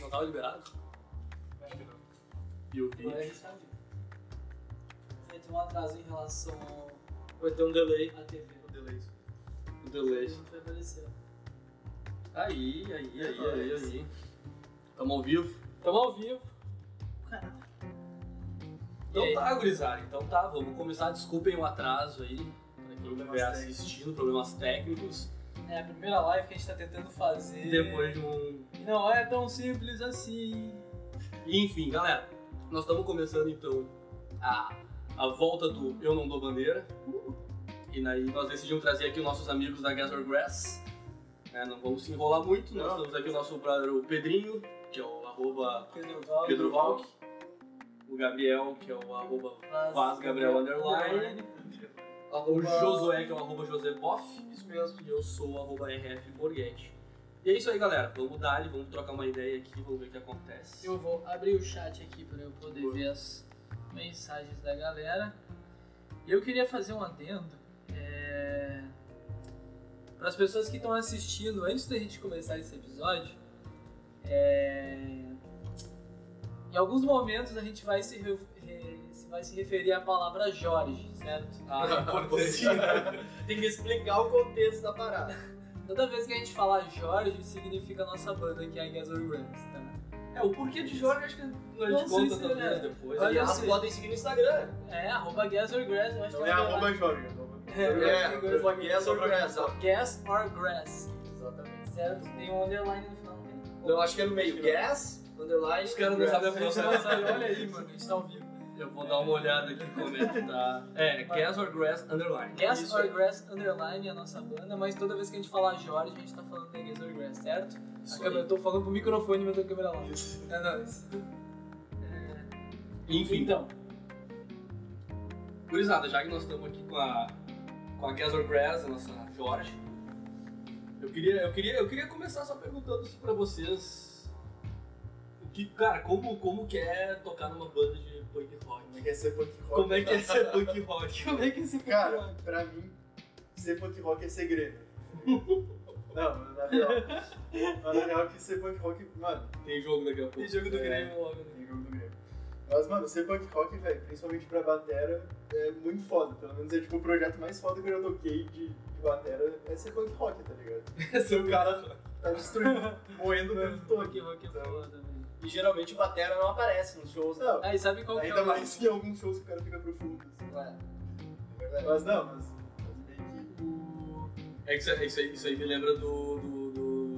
Não tava liberado? Acho que não. E o Agora a vídeo? gente tá vivo. Vai ter um atraso em relação ao- Vai ter um delay. à TV. O delay. Um delay. Não vai aparecer. Aí, aí, É aí, aí, aí. Tamo ao vivo? Tamo ao vivo. Caralho. Então aí? tá, gurizada. Então tá, vamos começar. Desculpem o atraso aí. Pra quem Problemas estiver técnicos. assistindo, problemas técnicos. É a primeira live que a gente tá tentando fazer. Depois de um. Não é tão simples assim. Enfim, galera, nós estamos começando então a, a volta do Eu Não Dou Bandeira. E aí nós decidimos trazer aqui os nossos amigos da Gas or Grass. É, não vamos se enrolar muito, nós temos aqui o nosso brother o Pedrinho, que é o arroba. Pedro Valk. O Gabriel, que é o arroba Vaz Gabriel Underline. O Josué, que é o arroba José Boff. Isso mesmo. E eu sou o arroba RF Borghetti. E é isso aí, galera. Vamos dar vamos trocar uma ideia aqui, vamos ver o que acontece. Eu vou abrir o chat aqui para eu poder Boa. ver as mensagens da galera. Eu queria fazer um adendo é... para as pessoas que estão assistindo antes da gente começar esse episódio. é, Em alguns momentos a gente vai se, vai se referir à palavra Jorge, certo? Ah, é. Tem que explicar o contexto da parada. Toda vez que a gente falar Jorge, significa a nossa banda que é a Gather Rams, tá? É, o porquê de Jorge acho que a gente conta se talvez é. depois. Olha Aliás, assim. podem seguir no Instagram. É, arroba Gather Grass, eu acho Não que é vai arroba Jorge. arroba- É, É, Grass. arroba Guess or Grass. Gas or Grass. Exatamente. Certo? Tem um underline no final, não tem? Eu acho que é no meio. Gas, underline. Os caras não grass. sabem a pronúncia. olha aí, mano, a gente tá ao vivo. Eu vou dar uma olhada aqui como é que tá. É, Gas or Grass Underline. Gas Isso or. Grass underline é a nossa banda, mas toda vez que a gente falar Jorge, a gente tá falando da Gas or Grass, certo? A Isso câmera, eu tô falando pro microfone, mas a câmera lá. Isso. É nóis. Enfim, Então, gurizada, já que nós estamos aqui com a, com a Gas or Grass, a nossa Jorge, eu queria, eu queria, eu queria começar só perguntando assim pra vocês. Que, cara, como, como que é tocar numa banda de punk rock? Como é que é ser punk rock? Como é que é ser punk rock? como é que esse Cara, pra mim, ser punk rock é segredo. Não, na real. Mas na real que ser punk rock, mano, Tem jogo daqui a pouco. Tem jogo do É. Grêmio logo, né? tem jogo do Grêmio. Mas, mano, ser punk rock, velho, principalmente pra batera, é muito foda. Pelo menos é tipo o projeto mais foda que eu já toquei de, de batera é ser punk rock, tá ligado? Ser o cara tá destruindo, moendo o tempo todo. Punk rock é Então, foda, velho. E geralmente o batera não aparece nos shows. né? Não, Aí sabe qual que é ainda o... mais que em alguns shows que o cara fica profundo. Assim. É. É verdade. Mas não, mas, mas meio que. o- É que isso, aí- isso aí, isso aí me lembra do, do, do,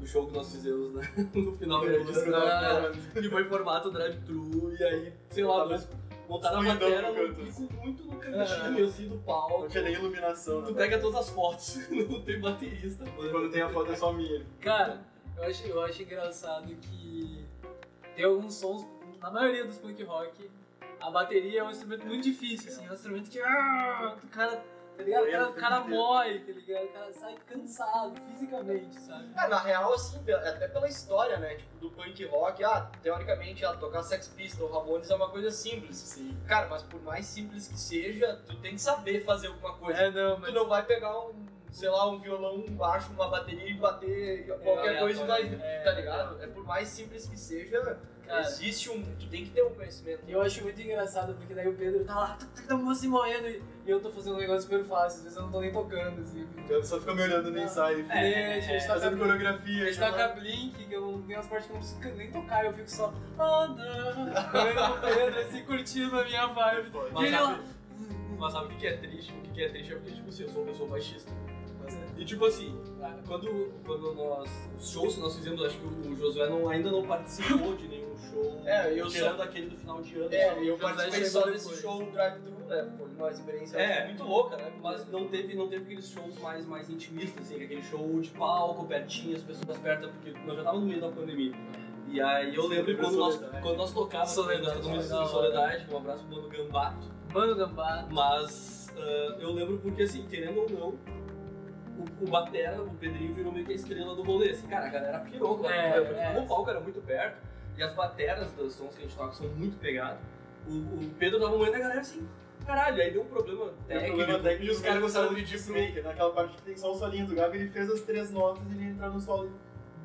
do show que nós fizemos né? no final do É ano. falando. Que foi em formato drive-thru e aí, sei lá, mas montaram a matéria no pico muito no cantinho assim do palco. Não tinha nem iluminação. Tu né? pega todas as fotos, não tem baterista. mano. Quando tem a foto é só minha. Cara, eu acho, eu acho engraçado que tem alguns sons, na maioria dos punk rock, a bateria é um instrumento muito difícil, assim, é um instrumento que. ah, O cara. Tá ligado? O cara, o cara morre, tá ligado? O cara sai cansado fisicamente, sabe? É, na real, assim, até pela história, né? Tipo, do punk rock, ah, teoricamente, ah, tocar Sex Pistols, Ramones é uma coisa simples. Sim. Cara, mas por mais simples que seja, tu tem que saber fazer alguma coisa. É, não, Tu mas. não vai pegar um, sei lá, um violão, um baixo, uma bateria e bater qualquer É, coisa e vai, é, tá ligado? É por mais simples que seja, Cara. existe um, tu tem que ter um conhecimento. E eu acho muito engraçado porque daí o Pedro tá lá, tá se morrendo e eu tô fazendo um negócio super fácil, às vezes eu não tô nem tocando, assim. A pessoa fica me olhando no ensaio. É, a gente tá fazendo coreografia. A gente tá com a Blink, que eu não tenho as partes que eu não preciso nem tocar, eu fico só. Oh não! Vendo o Pedro assim curtindo a minha vibe. E Mas ele lá. sabe, mas sabe o que é triste? O que que é triste é porque, tipo assim, eu sou uma pessoa baixista. E tipo assim, quando, quando nós. Os shows que nós fizemos, acho que o Josué não, ainda não participou de nenhum show. É, eu tirando sou- aquele do final de ano. É, só. eu participei só depois. desse show drive-thru, né? Foi uma experiência É. muito louca, né? Mas não teve, não teve aqueles shows mais, mais intimistas, assim, aquele show de palco, pertinho, as pessoas perto, porque nós já tava no meio da pandemia. E aí eu lembro quando nós, quando nós tocávamos, Soledade, nós Soledade, um abraço pro mano Gambato. Mano Gambá. Mas ah, eu lembro porque, assim, querendo ou não, o, o Batera, o Pedrinho, virou meio que a estrela do rolê. Assim, cara, a galera pirou com a É, porque é. como o palco era muito perto, e as bateras dos sons que a gente toca são muito pegados, o, o Pedro tava moendo a galera assim, caralho, aí deu um problema um técnico, problema técnico e os caras gostaram de de disso. maker. Naquela parte que tem só o solinho do Gabi, ele fez as três notas e ele entra no solo.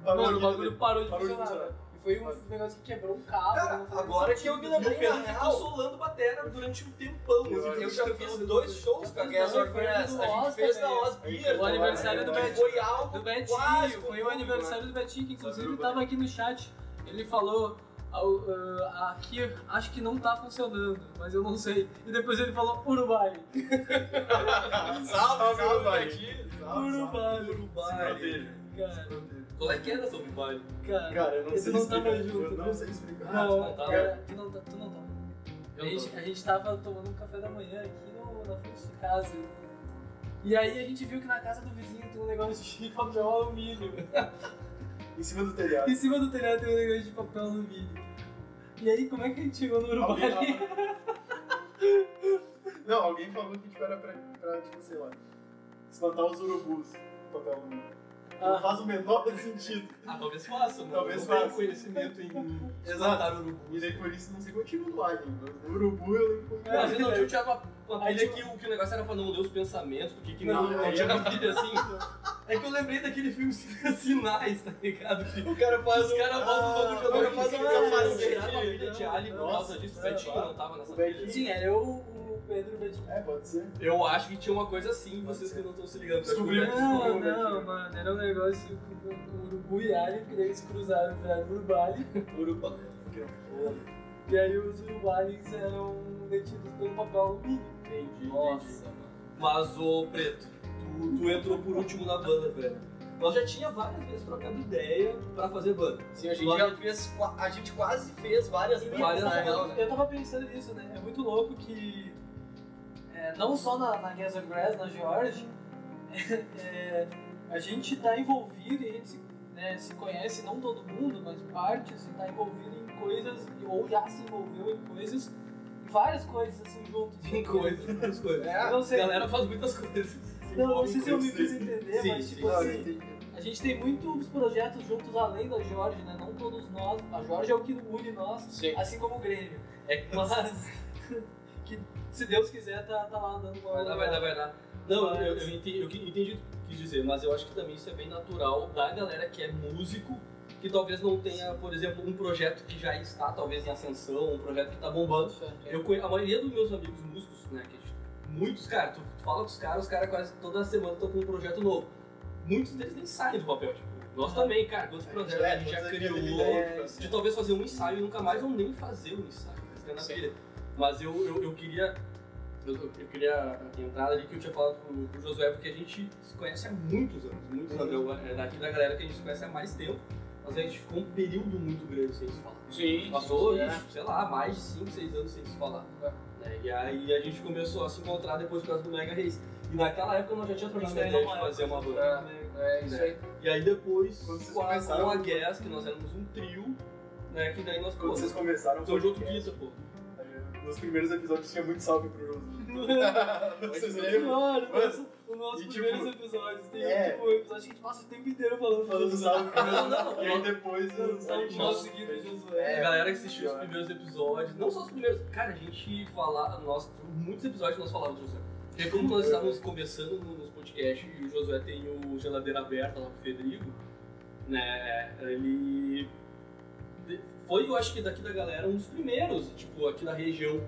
Parou Mano, o bagulho parou de Parou de funcionar. Foi um negócio que quebrou um cabo. Cara, agora que eu me E lembrei, o Pedro na ficou solando batera durante um tempão. Eu- assim, eu já fiz dois shows com a Guess Grass. do A gente fez na também. Oz Beer. O aniversário do Betinho. Foi algo Do Betinho, foi o comum, aniversário né? do Betinho, que inclusive tava aqui no chat. Ele falou. "Ao- ah, aqui acho que não tá funcionando, mas eu não sei. E depois ele falou Urubai. Salve, Salve, salve, Urubai. Betinho. Urubai. Se Urubai. proteja. Cara, Qual é que era sobre o baile? cara, Cara, eu não sei não explicar. tava junto. Eu não sei explicar. Ah, tu Não, não tava? cara, tu não, tá- tu não tava. A Eu gente, tô. a gente tava tomando um café da manhã aqui no, na frente de casa. E aí a gente viu que na casa do vizinho tem um negócio de papel alumínio. Em cima do telhado. Em cima do telhado tem um negócio de papel alumínio. E aí, como é que a gente chegou no Uruguai? Alguém- Não, alguém falou que tipo, era pra, pra, tipo, sei lá, espantar os urubus. Papel alumínio. Não Ah. faz o menor sentido. Ah, talvez faça, né? Talvez não faça. conhecimento em Exato. E daí por isso não sei qual tiro do Alien. O urubu eu lembro que É, Mas não tinha uma, uma pilha que, o- que o negócio era pra não ler os pensamentos, porque que Não, não, não é- tinha uma pilha assim. É que eu lembrei daquele filme Sinais, tá ligado? Que O cara faz os caras botam o bagulho de o cara jogador faz um Tiraram capacete. uma pilha de alien por causa disso. O Betinho é, não tava nessa pilha. Sim, era eu, o Pedro o Betinho. É, pode ser. Eu acho que tinha uma coisa assim, vocês que não estão se ligando. Descobrimos. Eu acho que o Não, Betinho- não, mano, era um negócio com com urubu e alien, porque eles cruzaram pra Urubali. Urubu- E aí os urubaliens eram detidos pelo papel alumínio. Entendi, Nossa, entendi. mano. Mas, ô Preto, tu, tu entrou por último na banda, velho. Nós já tinha várias vezes trocado ideia pra fazer banda. Sim, a gente já fez, a gente quase fez várias bandas Várias bandas. né? Eu tava pensando nisso, né? É muito louco que. É, não só na, na of Grass, na Georgia, é, a gente tá envolvido e a gente se, né, se conhece, não todo mundo, mas parte, assim, tá envolvido em coisas, ou já se envolveu em coisas, em várias coisas assim juntos. Tem coisas, muitas coisas. É, não A sei. galera faz muitas coisas. Não, não sei se eu me fiz entender, sim, mas sim. tipo assim, a gente tem muitos projetos juntos além da Jorge, né? Não todos nós. A Jorge é o que une nós, Sim. assim como o Grêmio. É Mas que se Deus quiser tá, tá lá dando uma Vai dar, vai dar, vai dar. Não, Mas- eu, eu entendi, eu entendi o que quis dizer, mas eu acho que também isso é bem natural da galera que é músico, que talvez não tenha, por exemplo, um projeto que já está talvez em ascensão, um projeto que está bombando. Eu a maioria dos meus amigos músicos, né, que muitos, cara, tu, tu fala com os caras, os caras quase toda semana estão com um projeto novo. Muitos deles nem saem do papel, tipo, nós também, cara, quantos projetos a gente já criou, de talvez fazer um ensaio e nunca mais ou nem fazer um ensaio, fica na pilha. Mas eu, eu, eu queria eu, eu queria entrar ali que eu tinha falado com, com o Josué, porque a gente se conhece há muitos anos, muitos anos. Eu, é daqui da galera que a gente se conhece há mais tempo, mas a gente ficou um período muito grande sem se falar. Sim, Passou, sim, é. sei lá, mais de 5, 6 anos sem se falar. né? E aí a gente começou a se encontrar depois por causa do Mega Race. E naquela época nós já tínhamos trocado ideia de é fazer uma banda. É, é isso aí. E aí depois, com a, com a Guess, que nós éramos um trio, né, que daí nós, pô, Quando vocês começaram, somos de outro guita, pô. Nos primeiros episódios tinha muito salve pro Josu. Vocês Muito lembram? Mano, Mano, os nossos e, primeiros tipo, episódios tem é. tipo um episódio que a gente passa o tempo inteiro falando Falando Josué. salve pro Não, Josu. não, E aí depois Não, a salve gente- nosso seguido Josué. a galera que assistiu os primeiros episódios, não só os primeiros, cara, a gente fala, nós, muitos episódios nós falávamos do Josué. Porque como nós estávamos conversando no- nos podcasts e o Josué tem o Geladeira Aberta lá com o Federico, né, ele foi, eu acho que daqui da galera, um dos primeiros, tipo, aqui da região,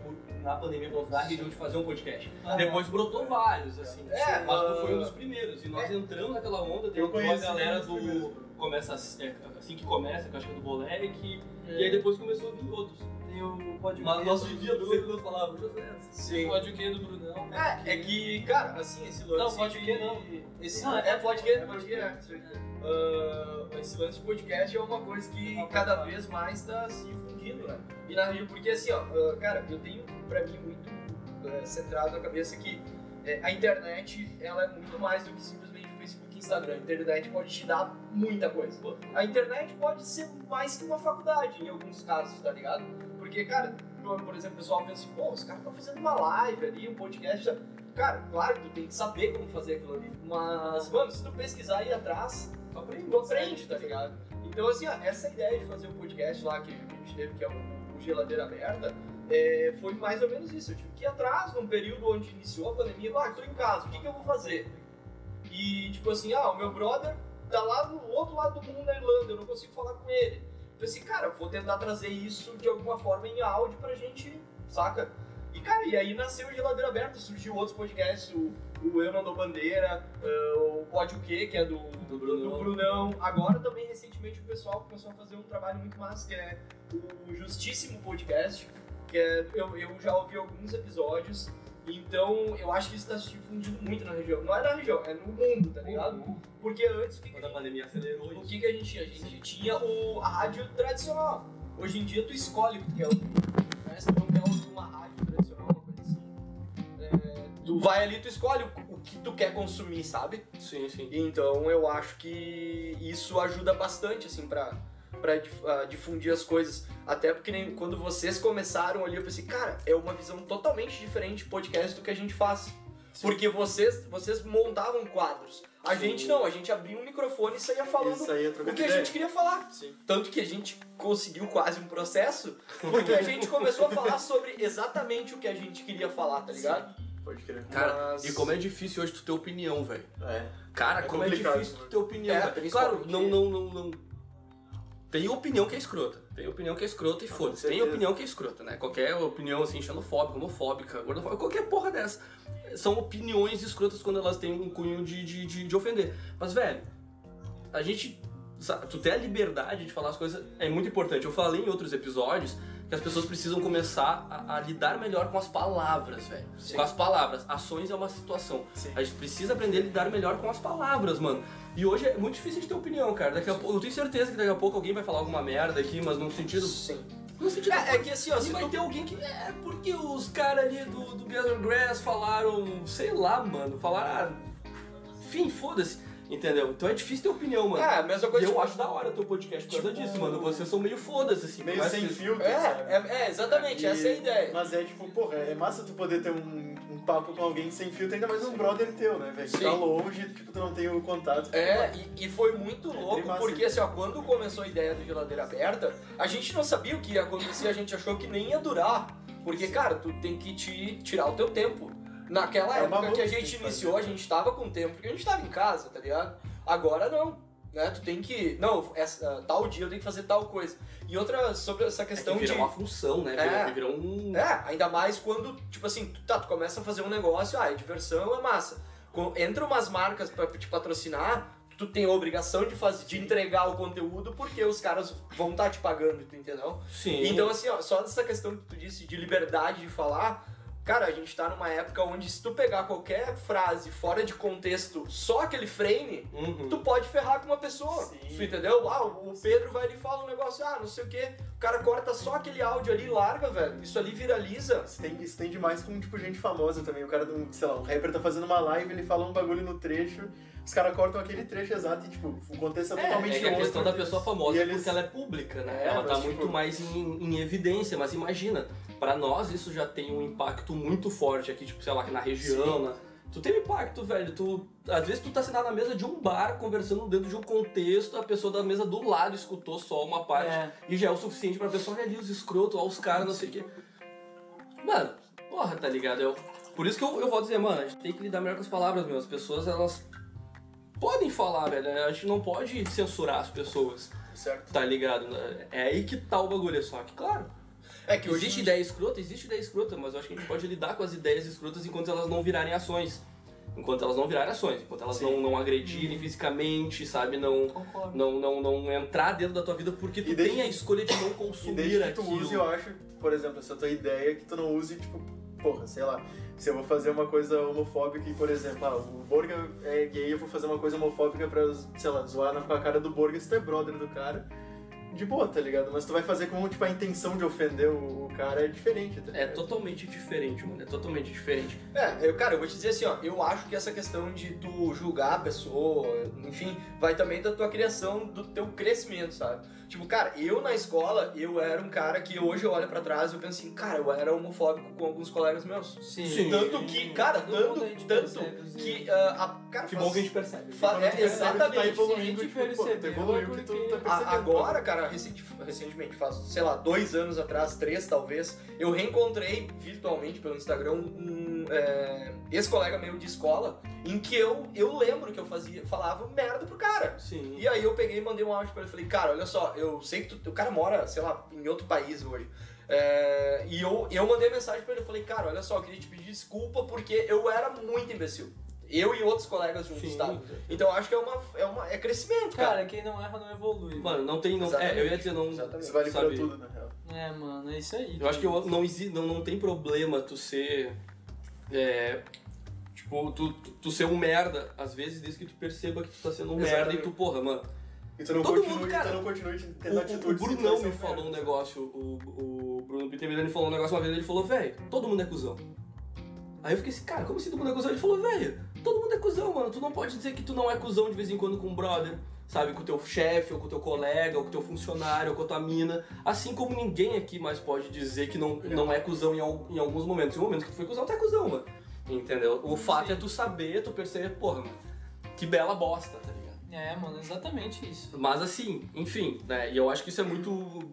na pandemia, menos, da região de fazer um podcast. Ah. Depois brotou vários, assim. É, mas tu ah, foi um dos primeiros. E nós entramos naquela onda, tem Eu entrou a conheci galera do. Começa assim, é, assim que começa, que eu acho que é do Bolek, e aí depois começou a vir outros. Tem o Mas nós do vivíamos, Bruno. sempre nós falávamos, José. Sim. Pode o quê do Brunão? É, é que, cara, assim, esse lance. Não, pode o quê de- não. Esse, Não, é, é que, pode que, é. É. Ah, esse lance de podcast é uma coisa que cada vez mais está se difundindo, né? E na região, porque assim, ó, ah, cara, eu tenho pra mim muito eh, centrado na cabeça que eh, a internet, ela é muito mais do que simplesmente Facebook e Instagram. A internet pode te dar muita coisa. A internet pode ser mais que uma faculdade, em alguns casos, tá ligado? Porque, cara, por exemplo, o pessoal pensa assim, pô, os caras estão fazendo uma live ali, um podcast. sabe? Cara, claro que tu tem que saber como fazer aquilo ali. Mas, mano, se tu pesquisar aí atrás, tu aprende, tu aprende tá ligado? Então, assim, ó, essa ideia de fazer um podcast lá que, a gente teve, que é o, o Geladeira Aberta, é, foi mais ou menos isso. Eu tive que ir atrás, num período onde iniciou a pandemia, ah, tô em casa, o que, que eu vou fazer? E, tipo assim, ah, o meu brother tá lá no outro lado do mundo na Irlanda, eu não consigo falar com ele. Pensei, cara, vou tentar trazer isso de alguma forma em áudio pra gente, saca? E, cara, e aí nasceu o Geladeira Aberta, surgiu outros podcasts, o, o Eu Não Dou Bandeira, uh, o Pode O Quê, que é do, Do Brunão. do Brunão. Agora também, recentemente, o pessoal começou a fazer um trabalho muito massa, que é o Justíssimo Podcast, que é, eu, eu já ouvi alguns episódios, então eu acho que isso está se difundindo muito na região. Não é na região, é no mundo, tá ligado? Porque antes, o que, que Quando a pandemia acelerou o que, que a gente tinha? A gente tinha o, a rádio tradicional. Hoje em dia tu escolhe o que tu quer ouvir. Né? Se tu não quer ouvir uma rádio tradicional, uma coisa assim. é, tu vai ali, tu escolhe o, o que tu quer consumir, sabe? Sim, sim. Então eu acho que isso ajuda bastante, assim, pra, pra dif- ah, difundir as coisas. Até porque nem, quando vocês começaram ali, eu pensei, cara, é uma visão totalmente diferente de podcast do que a gente faz. Porque vocês, vocês montavam quadros. A Sim. gente não, a gente abria um microfone e saía falando é o que a ideia. gente queria falar. Sim. Tanto que a gente conseguiu quase um processo, porque a gente começou a falar sobre exatamente o que a gente queria falar, tá ligado? Pode crer. Cara, Mas- e como é difícil hoje tu ter opinião, velho. É. Cara, É como é difícil tu né? ter opinião. É, Claro, não, não, não, não. Tem opinião que é escrota. Tem opinião que é escrota e Ah, foda-se. Tem opinião que é escrota, né? Qualquer opinião assim, xenofóbica, homofóbica, gordofóbica, qualquer porra dessa. São opiniões escrotas quando elas têm um cunho de, de, de, de ofender. Mas, velho, a gente. sabe, Tu ter a liberdade de falar as coisas é muito importante. Eu falei em outros episódios que as pessoas precisam começar a, a lidar melhor com as palavras, velho. Com as palavras. Ações é uma situação. Sim. A gente precisa aprender a lidar melhor com as palavras, mano. E hoje é muito difícil de ter opinião, cara. Daqui a pouco, eu tenho certeza que daqui a pouco alguém vai falar alguma merda aqui, mas num sentido. Sim. Num sentido. É, é que assim, ó, se vai tu ter alguém que. É, porque os caras ali do, do Gather Grass falaram. Sei lá, mano. Falaram. Ah, enfim, foda-se. Entendeu? Então é difícil ter opinião, mano. É, a mesma E coisa. eu tipo, acho da hora o teu podcast por causa Tipo- disso, mano. Vocês são meio foda-se, assim. Meio sem vocês- filtro, É, sabe? é, é, exatamente, E- essa é a ideia. Mas é tipo, porra, é massa tu poder ter um, um papo com alguém sem filtro, ainda mais um brother teu, né, velho? Que Sim. tá longe, tipo, tu não tem o contato. É, e, e foi muito É louco, porque assim, ó, quando começou a ideia do geladeira aberta, a gente não sabia o que ia acontecer, a gente achou que nem ia durar. Porque, cara, tu tem que te tirar o teu tempo. Naquela É época que a gente que iniciou, a gente tava com tempo, porque a gente tava em casa, tá ligado? Agora não. Né? Tu tem que. Não, essa, tal dia eu tenho que fazer tal coisa. E outra sobre essa É que questão vira de. uma função, né? É. Vira, um. É, ainda mais quando, tipo assim, tu, tá, tu começa a fazer um negócio, ah, é diversão, é massa. Entra umas marcas pra te patrocinar, tu tem a obrigação de fazer, de entregar o conteúdo porque os caras vão estar te pagando, tu entendeu? Sim. Então, assim, ó, só dessa questão que tu disse de liberdade de falar, cara, a gente tá numa época onde se tu pegar qualquer frase fora de contexto, só aquele frame, Uhum. tu pode ferrar com uma pessoa. Sim. Tu entendeu? Ah, o Pedro vai ali e fala um negócio, ah, não sei o quê. O cara corta só aquele áudio ali e larga, velho. Isso ali viraliza. Isso tem, isso tem demais com, tipo, gente famosa também. O cara, do, sei lá, um rapper tá fazendo uma live, ele fala um bagulho no trecho, os caras cortam aquele trecho exato e, tipo, o contexto é, É, totalmente é que a questão da pessoa famosa é eles- porque ela é pública, né? É, ela tá mas, tipo- muito mais em, em evidência, mas imagina, pra nós isso já tem um impacto muito forte aqui, tipo, sei lá, aqui na região, né? Tu tem um impacto, velho. Tu, às vezes tu tá sentado na mesa de um bar, conversando dentro de um contexto, a pessoa da mesa do lado escutou só uma parte É. e já é o suficiente pra pessoa, olha ali os escrotos, olha os caras, não sei o quê. Mano, porra, tá ligado? Eu, por isso que eu, eu vou dizer, mano, a gente tem que lidar melhor com as palavras, meu. As pessoas, elas podem falar, velho. A gente não pode censurar as pessoas, Certo. tá ligado? É aí que tá o bagulho, só que, claro, É que hoje existe ideia escrota, existe ideia escrota, mas eu acho que a gente pode lidar com as ideias escrotas enquanto elas não virarem ações. Enquanto elas não virarem ações, enquanto elas não, não agredirem fisicamente, sabe? Não, Concordo. não, não, não entrar dentro da tua vida porque tu E desde tem a escolha de não E consumir desde que tu aquilo. use, eu acho, por exemplo, essa tua ideia que tu não use, tipo, porra, sei lá, se eu vou fazer uma coisa homofóbica e, por exemplo, ah, o Borga é gay, eu vou fazer uma coisa homofóbica pra, sei lá, zoar com a cara do Borga, se tu é brother do cara, de boa, tá ligado? Mas tu vai fazer com, tipo, a intenção de ofender o, cara é diferente, tá É totalmente diferente, mano. É totalmente diferente. É, eu, cara, eu vou te dizer assim, ó, eu acho que essa questão de tu julgar a pessoa, enfim, vai também da tua criação, do teu crescimento, sabe? Tipo, cara, eu na escola, eu era um cara que hoje eu olho pra trás e eu penso assim, cara, eu era homofóbico com alguns colegas meus. Sim. Sim. Tanto que, cara, tanto, tanto que, ah, a, cara, Que faz- bom que a gente percebe. é, que exatamente. tá evoluindo, a gente tipo, pô, percebeu evoluiu que tu porque- tá percebendo. agora, cara, recentemente, faz, sei lá, dois anos atrás, três talvez, eu reencontrei virtualmente pelo Instagram um é, ex-colega meu de escola, em que eu, eu lembro que eu fazia, falava merda pro cara. Sim. E aí eu peguei e mandei um áudio pra ele, falei, cara, olha só, eu sei que tu, o cara mora, sei lá, em outro país hoje. É, e eu, eu mandei mensagem pra ele, falei, cara, olha só, eu queria te pedir desculpa porque eu era muito imbecil. Eu e outros colegas juntos, Sim. tá? Então acho que é uma, é uma é crescimento, cara. Cara, quem não erra não evolui. Mano, não tem. Não, Exatamente. é, eu ia dizer, não. Exatamente. Isso vale sabe, pra tudo, na real. É, mano, é isso aí. Eu acho que eu- não, não, não tem problema tu ser. É, tipo, tu, tu, tu ser um merda, às vezes, desde que tu perceba que tu tá sendo um merda e Exatamente. tu, porra, mano. E tu não Todo continue, mundo, cara, tu não continue O, tendo o, o que tu vai Brunão ser me um falou um negócio, o, o Bruno me falou um negócio uma vez, ele falou, velho, todo mundo é cuzão. Aí eu fiquei assim, cara, como assim todo mundo é cuzão? Ele falou, velho, todo mundo é cuzão, mano. Tu não pode dizer que tu não é cuzão de vez em quando com um brother, sabe? Com o teu chefe, ou com o teu colega, ou com o teu funcionário, ou com a tua mina. Assim como ninguém aqui mais pode dizer que não, não é cuzão em, em alguns momentos. Em momentos que tu foi cuzão, tu é cuzão, mano. Entendeu? O fato Sim. é tu saber, tu perceber, porra, mano, que bela bosta, tá? É, mano, exatamente isso. Mas assim, enfim, né? E eu acho que isso é muito.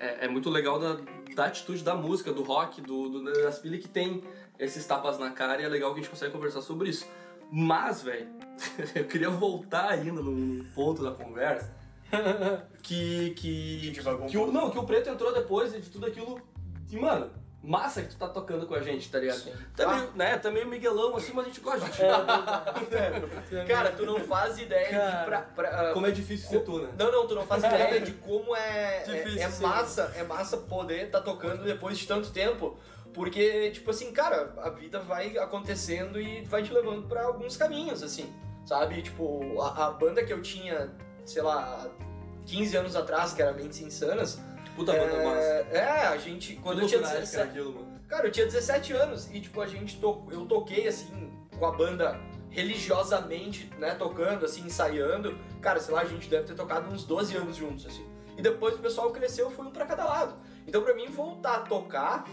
É, é muito legal da, da atitude da música, do rock, do, do, das pilhas que tem esses tapas na cara e é legal que a gente consegue conversar sobre isso. Mas, velho, eu queria voltar ainda num ponto da conversa que. que, um que o, não, que o preto entrou depois de tudo aquilo. E, mano, massa que tu tá tocando com a gente, tá ligado? Tá meio, né, tá meio Miguelão assim, mas a gente gosta de Cara, tu não faz ideia Cara. de pra, pra- ah, Como é difícil ser tu, né? Não, não, tu não faz ideia de como é, é, Difícil é ser. massa, é massa poder tá tocando depois de tanto tempo. Porque, tipo assim, cara, a vida vai acontecendo e vai te levando pra alguns caminhos, assim, sabe? Tipo, a, a banda que eu tinha, sei lá, 15 anos atrás, que era Mentes Insanas, Puta banda massa. é, é, a gente, quando eu tinha loucuragem que era 17, aquilo, mano. Cara, eu tinha 17 anos e, tipo, a gente to... eu toquei, assim, com a banda religiosamente, né, tocando, assim, ensaiando. Cara, sei lá, a gente deve ter tocado uns 12 anos juntos, assim. E depois o pessoal cresceu, foi um pra cada lado. Então, pra mim, voltar a tocar...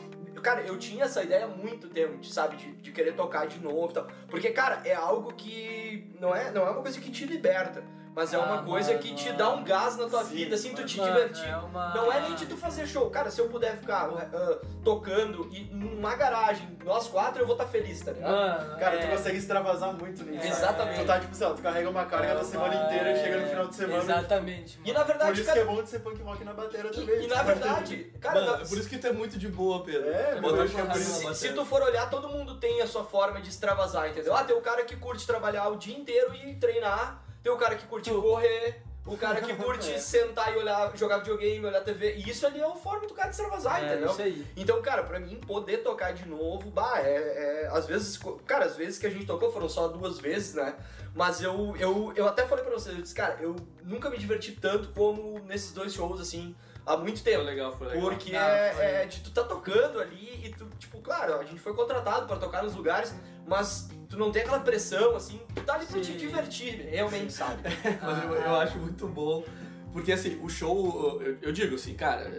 Cara, eu tinha essa ideia há muito tempo, de, sabe, de, de querer tocar de novo e tal. Porque, cara, é algo que não é, não é uma coisa que te liberta, mas é Ah, uma coisa mano, que te dá um gás na tua sim, vida, assim, tu te Mano, divertir. é uma- Não é nem de tu fazer show. Cara, se eu puder ficar ah, tocando e numa garagem, nós quatro, eu vou estar feliz, tá ligado? Mano, Cara, é... tu consegue extravasar muito nisso. Exatamente. Tu tá, tipo, sei lá, tu carrega uma carga da semana inteira e chega no final de semana. Exatamente, mano. E na Por verdade, isso que é cara, bom de ser punk rock na bateria e, também. e na verdade, cara, Mano, na- é por isso que tu é muito de boa, Pedro. É, eu acho que é por se, se tu for olhar, todo mundo tem a sua forma de extravasar, entendeu? Ah, tem o cara que curte trabalhar o dia inteiro e treinar, tem o cara que curte correr, o cara que curte É. sentar e olhar, jogar videogame, olhar TV. E isso ali é a forma do cara de extravasar, É, entendeu? isso aí. Então, cara, pra mim poder tocar de novo, bah, é, é- às vezes, cara, às vezes que a gente tocou foram só duas vezes, né? Mas eu, eu, eu até falei pra vocês, eu disse, cara, eu nunca me diverti tanto como nesses dois shows, assim, há muito Foi tempo. legal, foi legal. Porque Ah, é, foi. é de tu tá tocando ali e tu, tipo, claro, a gente foi contratado pra tocar nos lugares, mas tu não tem aquela pressão, assim, tu tá ali pra te Sim. divertir, realmente, sabe? Mas eu, eu acho muito bom. Porque assim, o show, eu, eu digo assim, cara,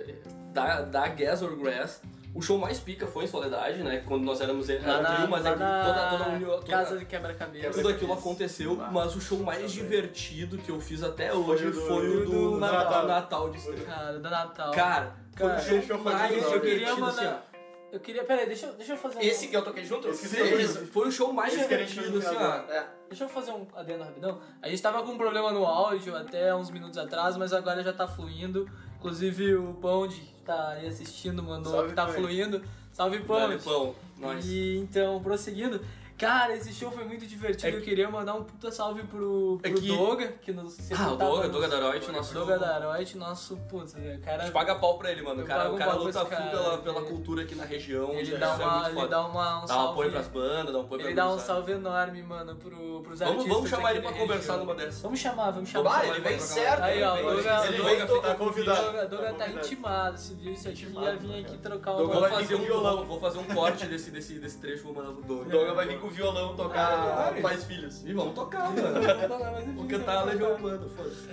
da, da Gas or Grass, o show mais pica foi em Soledade, né? Quando nós éramos era Lá na, trio, mas é que toda, toda a união. Toda, Casa de quebra-cabeça. tudo aquilo aconteceu, Ah, mas o show mais também. divertido que eu fiz até Foi hoje o do- foi o do, do Natal. Natal, Natal de Estrela. Cara, do Natal. Cara, foi Cara, o show, foi mais hora. eu queria divertido, assim, mandar- ó. Eu queria. Peraí, deixa, eu- deixa eu fazer um. Esse que eu toquei junto? Esse que esse foi o show mais Esse que a gente divertido, no assim, ó. final É. Deixa eu fazer um adendo rapidão. A gente tava com um problema no áudio até uns minutos atrás, mas agora já tá fluindo. Inclusive o Pond tá aí assistindo, mandou Salve, que tá Pond. fluindo. Salve Dale, Pond! pão. Nós. E então, prosseguindo. Cara, esse show foi muito divertido. É Eu queria mandar um puta salve pro, pro É que- Doga, que nos Ah, o Doga, Doga Daroit, nosso. Doga Daroit, nosso putz, né, A cara. gente paga pau pra ele, mano. O Eu cara, o cara luta full cara, pela, pela ele- cultura aqui na região. Ele isso dá, é uma, muito ele dá uma, um Dá um salve. apoio pras bandas, dá um apoio ele pra dá um salve enorme, mano, pro, pros Vamos, artistas. vamos chamar aqui ele pra conversar numa dessas. Vamos chamar, vamos chamar. Vai, ele vem certo. Aí, ó, ele o vem- Doga- ele Doga vem tá tocar convidado. Doga, Doga tá intimado, se viu isso aqui, ia vir aqui trocar Doga uma... Vou vai fazer, um, violão. vou, fazer um corte desse, desse, desse trecho, vou mandar pro O Doga. Doga vai vir com o violão tocar Ah, Pais Filhos. E vamos tocar, mano. Vou cantar Legião Urbana, foda-se.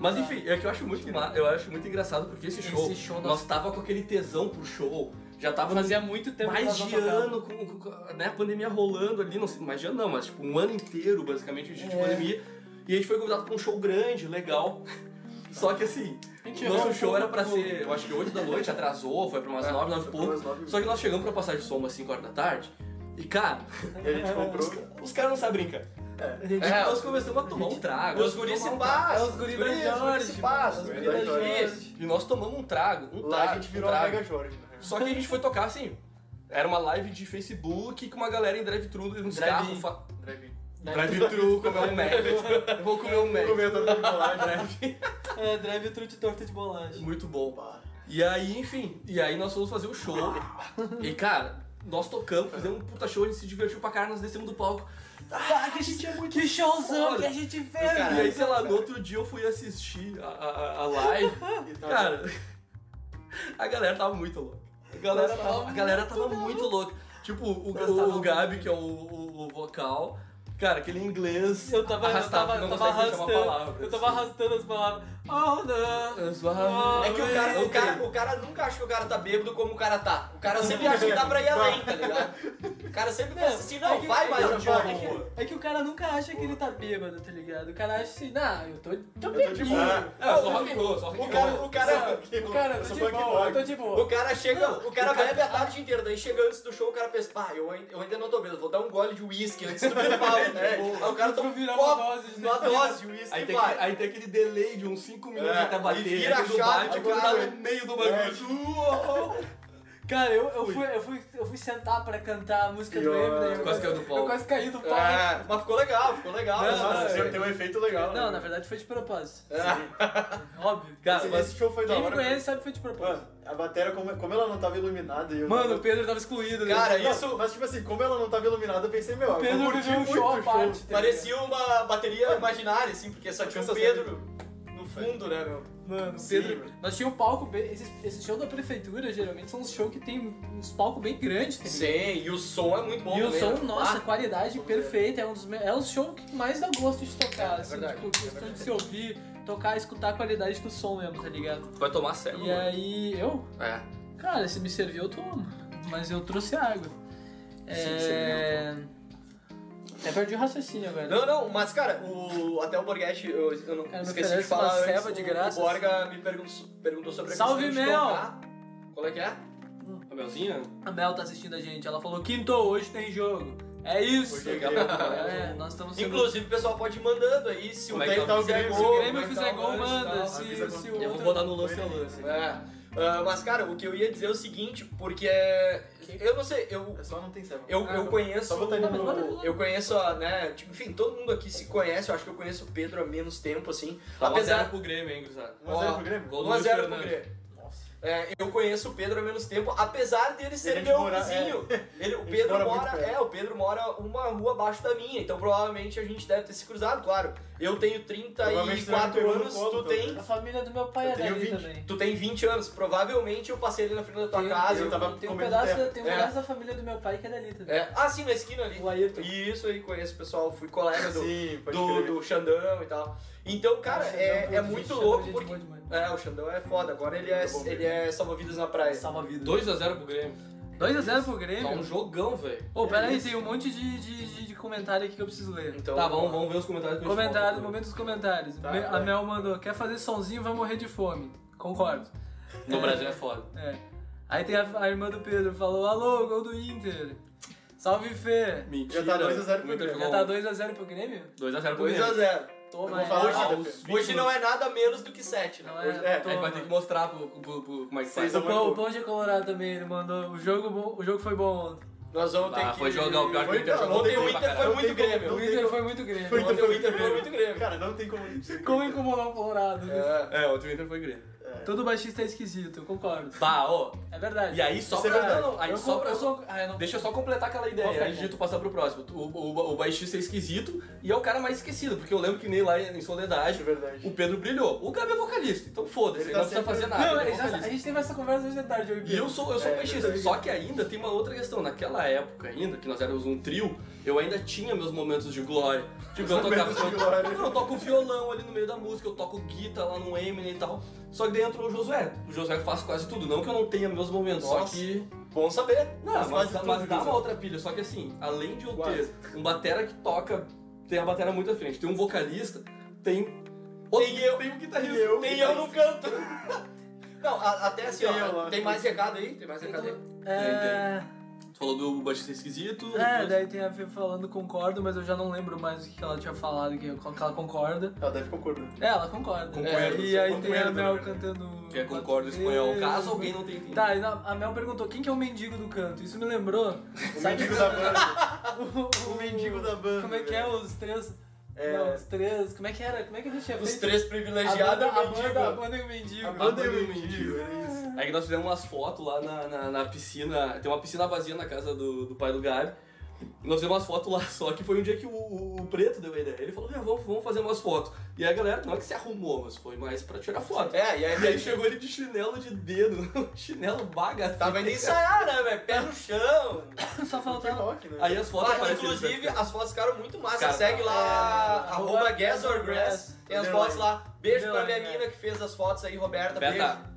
Mas enfim, é que eu acho muito, ma- eu acho muito engraçado porque esse show, Esse show nós nós tava com aquele tesão pro show, já tava fazia muito tempo que mais nós não de ano, com, com- com, né, a pandemia rolando ali, não sei, mais de ano não, mas tipo um ano inteiro basicamente de É. pandemia. E a gente foi convidado pra um show grande, legal. Só que assim, gente o nosso errou show um era pra pouco. ser, eu acho que 8 da noite, atrasou, foi pra umas É, 9, 9 e pouco. Só que nós chegamos pra passagem de som umas 5 horas da tarde. E cara, E a gente comprou. os caras não sabem brincar. É. A gente, É. nós começamos a tomar um trago. Os guris se um passam. É os guris da os guris Jorge, se mano, passam. os guris da Jorge. E nós tomamos um trago, um Lá trago, a gente um virou a trago. Mega Jorge. né? Só que a gente foi tocar assim. Era uma live de Facebook com uma galera em drive-thru nos carros. Fa... Drive-in. Drive-thru, comer um Mac. Vou comer um Mac. Comendo a bolagem. É, drive thru de torta de bolagem. Muito bom. E aí, enfim, e aí nós fomos fazer o show. E cara, nós tocamos, fizemos um puta show, a gente se divertiu pra caralho, nós descemos do palco. Ah, que a gente é muito que showzão foda. que a gente fez, Cara, E aí, sei lá, no outro dia eu fui assistir a, a, a live. E tá- Cara, a galera tava muito louca. A galera tava, tava a galera muito tava muito louca. Tipo, o, o, o Gabi, que é o, o vocal, cara, aquele inglês. Eu tava, eu tava, eu tava arrastando, palavra, eu tava assim. arrastando as palavras. Oh, não. É que o cara, o, cara, o cara nunca acha que o cara tá bêbado como o cara tá. O cara sempre acha que dá pra ir além, tá ligado? O cara sempre pensa assim, não, é que- vai mais é um pouco. é que- É que o cara nunca acha que ele tá bêbado, tá ligado? O cara acha assim, não, eu tô, tô Eu tô de boa. É, eu sou rock and roll, sou rock O and cara, roll. o cara, O cara, eu tô sou de boa, eu tô de boa. o cara chega, Não, o cara bebe a tarde inteira, daí chega antes do show, o cara pensa, pá, eu, ainda- eu ainda não tô bêbado, vou dar um gole de uísque antes do meu pau, né? Aí o cara toma um virar copo, uma dose de uma dose de uísque Aí tem, que- aí tem aquele delay de uns 5 minutos É, até bater. e vira aí quando a chave, bate, o cara- tá no meio do bagulho. Cara, eu, eu, fui, eu, fui, eu fui sentar pra cantar a música do E, Eminem. eu quase caiu do palco. Eu quase caí do palco. É, mas ficou legal, ficou legal. Não, né? Nossa, não, tem- tem um efeito legal. Não, né? na verdade foi de propósito. Sim. Óbvio. Cara, mas esse show foi da Quem me hora. conhece sabe que foi de Mano, propósito. a bateria, como, como ela não tava iluminada... e eu Mano, tava- o Pedro tava excluído. né? Cara, Não, isso Mas, tipo assim, como ela não tava iluminada, eu pensei, meu, o Pedro eu viveu um muito show parte. tá parecia uma bateria imaginária, assim, porque só tinha o Pedro no fundo, né, meu? Mano, Sim, Pedro. Nós tínhamos um palco bem. Esse, esse show da prefeitura geralmente são uns shows que tem uns palcos bem grandes, tá ligado? Sim, e o som é muito bom E o também, som, né? nossa, Ah, qualidade perfeita. É um dos é o show que mais dá gosto de tocar, É, assim, verdade, tipo, é verdade. de se ouvir, tocar, escutar a qualidade do som mesmo, tá ligado? Tu vai tomar sério, E mano. aí, eu, É. cara, se me serviu, eu tomo. Mas eu trouxe água. É. Até perdi o raciocínio agora. Não, não, mas cara, o, até o Borghetti, eu, eu não Cara, esqueci de falar uma ceva de graça, o Borga me perguntou, perguntou sobre a Salve, Mel! Qual é que é? A Melzinha? A Mel tá assistindo a gente, ela falou: Quinto, hoje tem jogo. É isso! É né? É, nós estamos sendo- Inclusive, o pessoal pode ir mandando aí, se Como o é Grêmio tá o fizer gol, Se o Grêmio é fizer tá gol, manda. tal. Se, se o Eu vou botar no lance a lance. É. Ah, mas, cara, o que eu ia dizer é o seguinte, porque é- eu não sei, eu, É só não tem ceva. eu, eu conheço. Só botar ele no- Eu conheço, a, né? Tipo, enfim, todo mundo aqui se conhece. Eu acho que eu conheço o Pedro há menos tempo, assim. Tá Apesar. Apesar pro Grêmio, hein, gurizada. 1x0 Ó, pro Grêmio? Gol do 1 a Luiz 0 pro. Grêmio. É, eu conheço o Pedro há menos tempo, apesar dele ser gente meu mora- vizinho. Ele, o Pedro mora mora, é, o Pedro mora uma rua abaixo da minha, então provavelmente a gente deve ter se cruzado, claro. Eu tenho Provavelmente você já me 34 pegou no anos, colo, tu tem né? A família do meu pai Eu é dali 20. também. tu tem 20 anos, provavelmente eu passei ali na frente da tua Tem- casa. eu eu- tava Tem um pedaço, da, tem um É. pedaço da família do meu pai que é dali também. É, ah, sim, na esquina ali. O Ayrton. Isso aí, conheço o pessoal, fui colega do, Sim, do, do Xandão e tal. Então, cara, é, é pô, muito louco porque. É, o Xandão é foda, agora ele é, bom ele é salva-vidas na praia. Salva vida. 2x0 pro Grêmio. 2x0 pro Tá um Grêmio. jogão, velho. Ô, pera aí, isso. tem um monte de, de, de, de comentário aqui que eu preciso ler. Então, Tá, vamos, vamos ver os comentários Comentário, fala. momento dos comentários. Tá, Me- a. Mel mandou, quer fazer sonzinho, vai morrer de fome. Concordo. No É. Brasil é foda. É. Aí tem a, a irmã do Pedro, falou, alô, gol do Inter. Salve, Fê. Mentira. Já tá 2 a 0 pro Grêmio. Já bom. tá 2x0 pro Grêmio? 2x0 pro Grêmio. 2x0. Toma Eu vou falar essa. nada, Aos Fê. Hoje não é nada menos do que 7, né? Não Hoje- é, é, A gente vai ter que mostrar pro, pro, pro- como é Seis faz. O Pão, o Pão de Colorado também, ele mandou, o jogo, bom- o jogo foi bom ontem. Nós vamos ter Ah, que. foi jogar o pior que o Foi- Inter jogou. Ontem o Inter foi muito Grêmio. O Inter foi muito Grêmio. O Inter foi muito Grêmio. Cara, não tem como. Como incomodar o Colorado? né? É. É, ontem o Inter foi Grêmio. Todo baixista é esquisito, eu concordo. Bah, ó. É verdade. E aí só Isso é pra... verdade. Não, não, aí eu, só sou, pra... eu sou... Ah, eu não... Deixa eu só completar aquela ideia antes de tu passar pro próximo. O, o, o baixista é esquisito e é o cara mais esquecido, porque eu lembro que nem lá em Soledade Acho verdade. o Pedro brilhou. O Gabi é vocalista, então foda-se, Ele ele tá não precisa sempre- fazer nada. Não, ele é já- vocalista. a gente teve essa conversa hoje de tarde, eu e E Pedro. eu sou, eu sou É, baixista. eu. Só que ainda tem uma outra questão. Naquela época ainda, que nós éramos um trio, eu ainda tinha meus momentos de glória. Tipo, eu tocava. Momentos de glória. Eu, eu toco violão ali no meio da música, eu toco guitarra lá no Eminem e tal. Só que daí entrou o Josué. O Josué faz quase tudo. Não que eu não tenha meus momentos, só Nossa. que. Bom saber. Não, mas, mas, tudo, dá uma outra pilha. Só que assim, além de eu Quase. ter um batera que toca, tem a batera muito à frente, tem um vocalista, tem. Tem eu. Tem um guitarrista. Tem eu. Tem eu no canto. Não, a- até assim, Tem eu ó. lá. Tem mais recado aí? Tem mais recado aí? É. Tu falou do baixista esquisito. É, depois- daí tem a Fê falando concordo, mas eu já não lembro mais o que ela tinha falado, que, que ela concorda. Ela deve concordar. É, ela concorda. Concordo, e aí tem a concordo, Mel né? cantando. Que é concordo espanhol. Caso alguém não tenha entendido. Tá, e a Mel perguntou quem que é o mendigo do canto. Isso me lembrou. O mendigo da banda. o, O mendigo da banda. Como é que é velho. os três. É. Não, os três. Como é que era? Como é que a gente tinha Os feito? três a privilegiados banda, e a o mendigo. banda, a banda e o mendigo. A banda e o mendigo, era isso. Aí que nós fizemos umas fotos lá na, na, na piscina. Tem uma piscina vazia na casa do, do pai do Gabi. E nós fizemos umas fotos lá, só que foi um dia que o, o, o Preto deu a ideia. Ele falou, "Meu, vamos, vamos fazer umas fotos. E aí a galera, não é que se arrumou, mas foi mais pra tirar foto. É, e E aí aí chegou ele de chinelo de dedo, chinelo baga. Tava indo ensaiar, né, velho? Pé no chão. Só faltava. rock, né? Aí as fotos Ah, inclusive, as fotos ficaram muito massa. Cara, Segue lá, é, arroba Gas or Grass. Tem as fotos lá. Beijo pra minha mina que fez as fotos aí, Roberta. Beijo.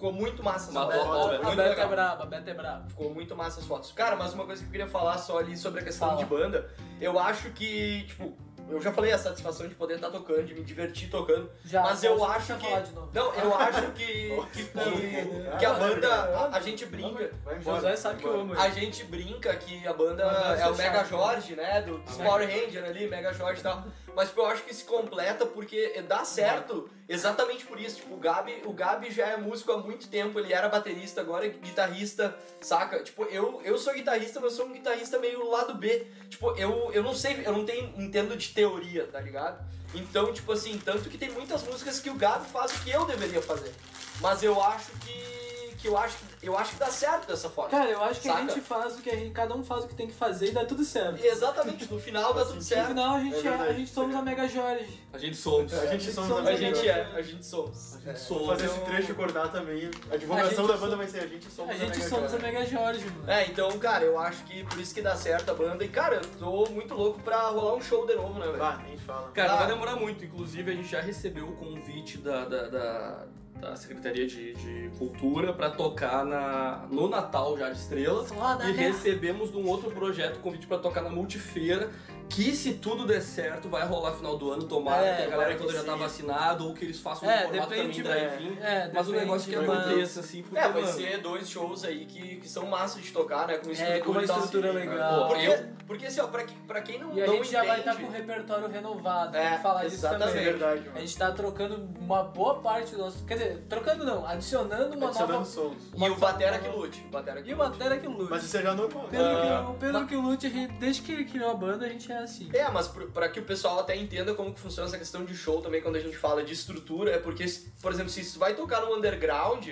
Ficou muito massa as fotos. a foto, Beta é braba, a Beta é braba. Ficou muito massa as fotos. Cara, mas uma coisa que eu queria falar só ali sobre a questão Fala. de banda, eu acho que, tipo, eu já falei a satisfação de poder estar tocando, de me divertir tocando. Já, Mas eu pode acho que- falar de novo. Não, eu acho que, que, que, que a banda, a, a gente brinca. José sabe que eu amo. A gente brinca que a banda é o Mega. Jorge, né? Do, dos Power Ranger ali, Mega Jorge e tal. Mas tipo, eu acho que se completa porque dá certo exatamente por isso. Tipo, o Gabi, o Gabi já é músico há muito tempo, ele era baterista, agora é guitarrista, saca? Tipo, eu, eu sou guitarrista, mas sou um guitarrista meio lado B. Tipo, eu, eu não sei, eu não tenho, entendo de teoria, tá ligado? Então, tipo assim, tanto que tem muitas músicas que o Gabi faz o que eu deveria fazer. Mas eu acho que. Que eu acho, eu acho que dá certo dessa forma. Cara, eu acho que a Saca? gente faz o que a gente. Cada um faz o que tem que fazer e dá tudo certo. Exatamente, no final dá tudo No certo. final a gente, É é, verdade. a gente somos a Mega Jorge. A gente somos. A gente somos a A gente é, a gente somos. A gente É. somos. Fazer esse trecho cortar também. A divulgação A da banda vai ser a gente somos A gente Mega somos a. Mega Jorge, mano. É, então, cara, eu acho que por isso que dá certo a banda. E, cara, eu tô muito louco pra rolar um show de novo, né, velho? Ah, nem fala. Cara, não Ah. vai demorar muito. Inclusive, a gente já recebeu o convite da, da, da, da Secretaria de, de Cultura pra tocar na, no Natal já de Estrela. Foda, E né? recebemos de um outro projeto o convite pra tocar na Multifeira, que se tudo der certo vai rolar final do ano, tomara É, que a galera toda que já tá vacinada ou que eles façam um É, formato depende. também drive-in. É, Mas o negócio que mas- aconteça, assim, porque, É, vai mano, ser dois shows aí que, que são massa de tocar, né? Com É, com uma estrutura Sim, legal. pô, Porque, eu- porque assim, ó, pra, que- pra quem não, E a não gente já vai estar entende- com o repertório renovado. É, falar disso exatamente. Isso é também. verdade, A mano. gente tá trocando uma boa parte do nosso. Quer dizer, trocando não, adicionando uma Adicionando nova. sons. uma E o Batera que lute. Batera que E o. Batera que lute. Mas isso é já normal. Pelo, Ah, que, pelo que lute, a desde que criou a banda, a gente é assim. É, mas pra que o pessoal até entenda como que funciona essa questão de show também quando a gente fala de estrutura, é porque, por exemplo, se tu vai tocar no underground,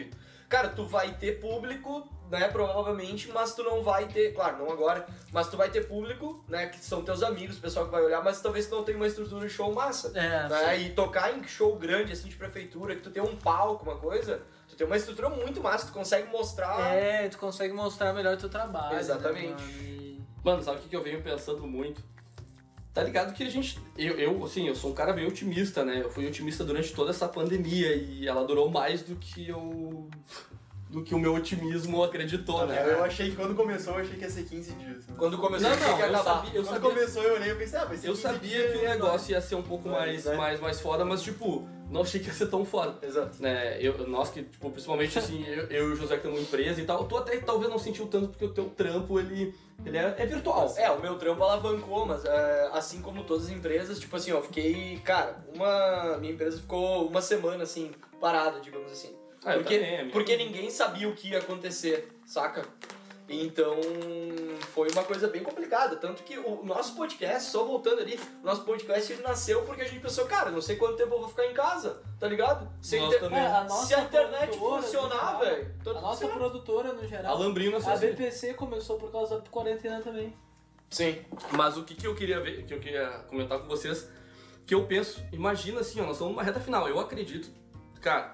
cara, tu vai ter público, né, provavelmente, mas tu não vai ter, claro, não agora, mas tu vai ter público, né, que são teus amigos, o pessoal que vai olhar, mas talvez tu não tenha uma estrutura de show massa. É, Né? E tocar em show grande, assim, de prefeitura, que tu tem um palco, uma coisa, tu tem uma estrutura muito massa, tu consegue mostrar... É, tu consegue mostrar melhor o teu trabalho. né, Exatamente. mano? E- Mano, sabe o que eu venho pensando muito? Tá ligado que a gente. Eu, eu, assim, eu sou um cara bem otimista, né? Eu fui otimista durante toda essa pandemia e ela durou mais do que eu. Do que o meu otimismo acreditou, né? Eu achei que quando começou, eu achei que ia ser 15 dias. né? Quando começou Não, a ter que eu acabar. sabia, eu Quando sabia, começou, eu olhei e pensei, ah, vai ser eu 15 sabia dias. que o negócio ia ser um pouco Vai, mais, vai. mais, mais foda, mas tipo, não achei que ia ser tão foda. Exato. Né, eu, nós que, tipo, principalmente assim, eu, eu e o José que temos uma empresa e tal, tu até talvez não sentiu tanto porque o teu trampo, ele, ele é, é virtual. É, o meu trampo alavancou, mas é, assim como todas as empresas, tipo assim, eu fiquei, cara, uma. Minha empresa ficou uma semana assim, parada, digamos assim. Ah, porque também, a porque ninguém sabia o que ia acontecer, saca? Então foi uma coisa bem complicada. Tanto que o nosso podcast, só voltando ali, o nosso podcast ele nasceu porque a gente pensou, cara, não sei quanto tempo eu vou ficar em casa, tá ligado? Se, a inter- também. É, a nossa se a internet funcionar, velho, A nossa certo. produtora, no geral. Alambrinho na A. BPC começou por causa da quarentena também. Sim. Mas o que, que eu queria ver, que eu queria comentar com vocês, que eu penso, imagina assim, ó, nós estamos numa reta final. Eu acredito, cara,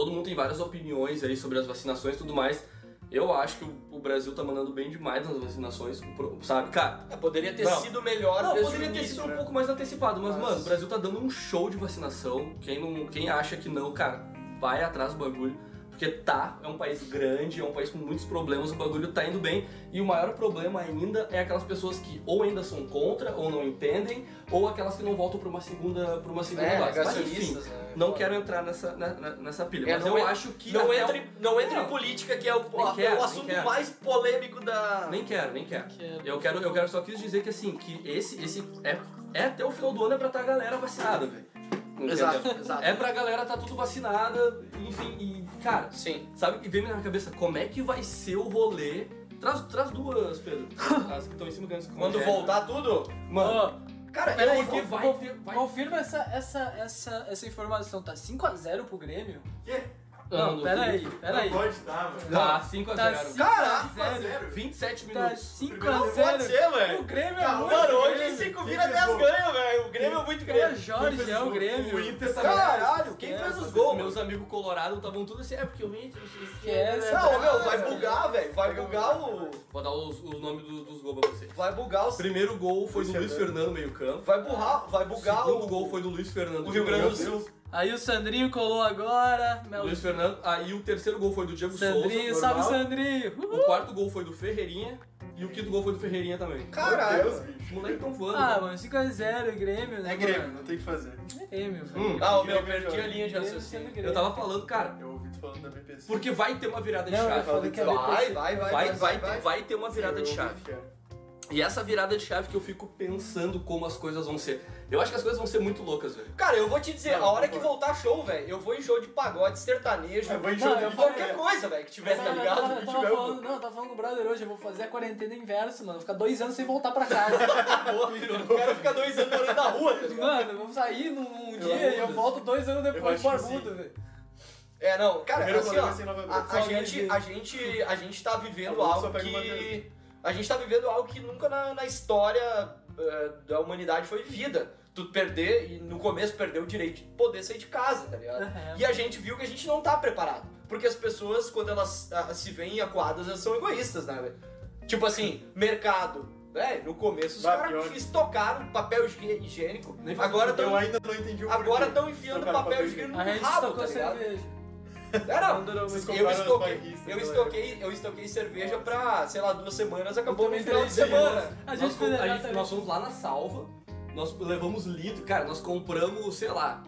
todo mundo tem várias opiniões aí sobre as vacinações e tudo mais, Eu acho que o, Brasil tá mandando bem demais nas vacinações, sabe? Cara, É, poderia ter Não. sido melhor não, poderia ter início, sido um né? pouco mais antecipado, mas, Mas- mano, o Brasil tá dando um show de vacinação. Quem, não, quem acha que não, cara, vai atrás do bagulho. Porque tá, é um país grande, é um país com muitos problemas, o bagulho tá indo bem. E o maior problema ainda é aquelas pessoas que ou ainda são contra, ou não entendem, ou aquelas que não voltam pra uma segunda, pra uma segunda É, dose. Mas enfim, né? não quero entrar nessa, na- nessa pilha. É, mas eu é- acho que. Não entre, não entre em política, que é o, Nem é quero, o assunto quero. mais polêmico da. Nem quero, nem quero. Que- Eu quero, eu quero só quis dizer que assim, que esse, esse é, é até o final do ano é pra estar a galera vacinada, velho. Entendeu? Exato, exato. É pra galera tá tudo vacinada, enfim, e cara, Sim. sabe o que vem na minha cabeça? Como é que vai ser o rolê? Traz, traz duas, Pedro. As que estão em cima que Quando voltar tudo. Mano, Ô, Cara, Peraí, eu vai ter. Vai... confirma essa, essa, essa, essa informação. Tá 5x0 pro Grêmio? Quê? Não, peraí, peraí. Não pode estar, mano. Tá, 5x0. Tá Cara, 5x0. 27 Tá minutos. Não pode 5x0. ser, O velho. Grêmio é Calma, muito Mano, hoje Grêmio. 5 Quem vira fez 10 gol? ganha, velho. O Grêmio é muito Grêmio. Jorge é o Grêmio. O Inter tá Caralho, quem fez os gols, Meus amigos colorados estavam tudo assim, é porque o Inter, não sei o que. Esquece. Não, meu, vai bugar, velho. Vai bugar o. Vou dar os, os nomes do- dos gols pra você. Vai bugar o. Primeiro gol foi do Luiz Fernando, meio campo. Vai burrar, vai O bugar segundo o. gol foi do Luiz Fernando. o Rio Grande do. Sul. Aí o Sandrinho colou agora. Mel... Luiz Fernando. Aí o terceiro gol foi do Diego Sandrinho, Souza. salve normal. Sandrinho. O quarto gol foi do Ferreirinha. E o quinto gol foi do Ferreirinha também. Caralho. Meu Deus, bicho. Os moleques tão voando. Ah, mano, 5x0 Grêmio, né? É Grêmio, mano? não tem o que fazer. É Grêmio, velho. Hum, Ah, o meu, perdi a linha de raciocínio. eu tava falando, cara, Eu ouvi tu falando da BPC. porque vai ter uma virada de Não, eu chave. falei que Vai, BPC. vai, vai. Vai, vai, vai. ter, vai ter uma virada de chave. É. E essa virada de chave que eu fico pensando como as coisas vão ser. Eu acho que as coisas vão ser muito loucas, velho. Cara, eu vou te dizer, Não, a hora que voltar show, velho, eu vou em show de pagode, sertanejo, Eu vou em show eu de qualquer coisa, velho, que tiver, Não, tá eu ligado? tava, eu tava tiver, falando, não, eu tava falando com o brother hoje, eu vou fazer a quarentena inverso, mano. Vou ficar dois anos sem voltar pra casa. O cara fica dois anos morando na rua, tá ligado? mano, eu vou sair num Eu dia e eu volto dois anos eu depois acho pro que sim. Arbudo, velho. É, não, cara, Primeiro assim, ó, a, a gente, a gente, a gente tá vivendo algo que... A gente tá vivendo algo que nunca na, na história eh, da humanidade foi vivida. Tu perder, e no começo perdeu o direito de poder sair de casa, tá ligado? Uhum. E a gente viu que a gente não tá preparado. Porque as pessoas, quando elas ah, se veem acuadas, elas são egoístas, né, velho? Tipo assim, mercado. Velho, no começo os caras estocaram papel higiênico. Nem Agora sentido. Eu ainda não entendi o agora estão enfiando papel papel higiênico no rabo, tá ligado? cerveja. É, não. Vocês Eu compraram as estoquei, eu né? estoquei, eu estoquei cerveja pra, sei lá, duas semanas, acabou no final de semana. A Nós, gente com- fez a gente- nós fomos lá na salva, nós levamos litro, cara, nós compramos, sei lá,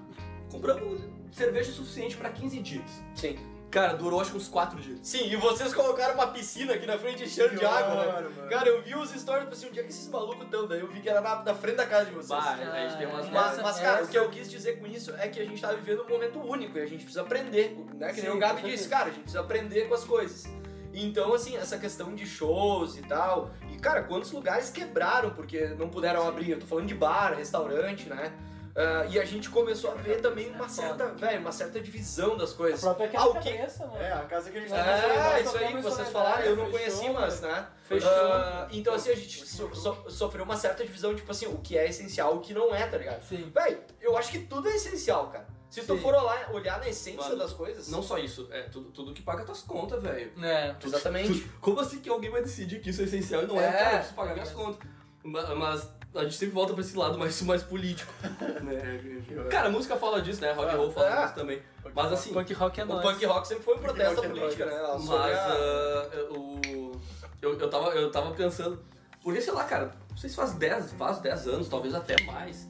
compramos cerveja suficiente pra 15 dias. Sim. Cara, durou acho que uns 4 dias. Sim, e vocês colocaram uma piscina aqui na frente enchendo de água, né? Mano. Cara, eu vi os stories, assim, onde é que esses malucos estão? Daí eu vi que era na, na frente da casa de vocês. Bah, a gente tem umas Mas, Essa- mas, cara, essa- o que eu quis dizer com isso é que a gente tá vivendo um momento único e a gente precisa aprender, né? Que nem Sim, o Gabi disse, cara, a gente precisa aprender com as coisas. Então, assim, essa questão de shows e tal. E, cara, quantos lugares quebraram porque não puderam abrir? Eu tô falando de bar, restaurante, né? Ah, e a gente começou a ver também uma certa, velho, uma certa divisão das A coisas. própria Ah, o que- quebra-cabeça, mano. É, a casa que a gente É, isso aí que vocês falaram, eu não conheci, fechou, mas, né? Fechou. Ah, então, assim, a gente so- so- sofreu uma certa divisão, tipo assim, o que é essencial e o que não é, tá ligado? Sim. Véi, eu acho que tudo é essencial, cara. Se tu Sim. for olhar, olhar na essência Mano, das coisas. Não só isso, é tudo, tudo que paga tuas contas, velho. É. Tudo- Exatamente. tudo- como assim que alguém vai decidir que isso é essencial e não é? É, Cara, eu preciso pagar é minhas contas. Ma- Mas a gente sempre volta pra esse lado mais, mais político. né? Cara, a música fala disso, né? Rock and roll fala É. disso também. Mas assim, Punk rock é O nóis. punk rock sempre foi um Punk protesto à é política, né? Mas a- ah, o, eu, eu, tava, eu tava pensando, porque sei lá, cara, não sei se faz 10, faz 10 anos, talvez até mais,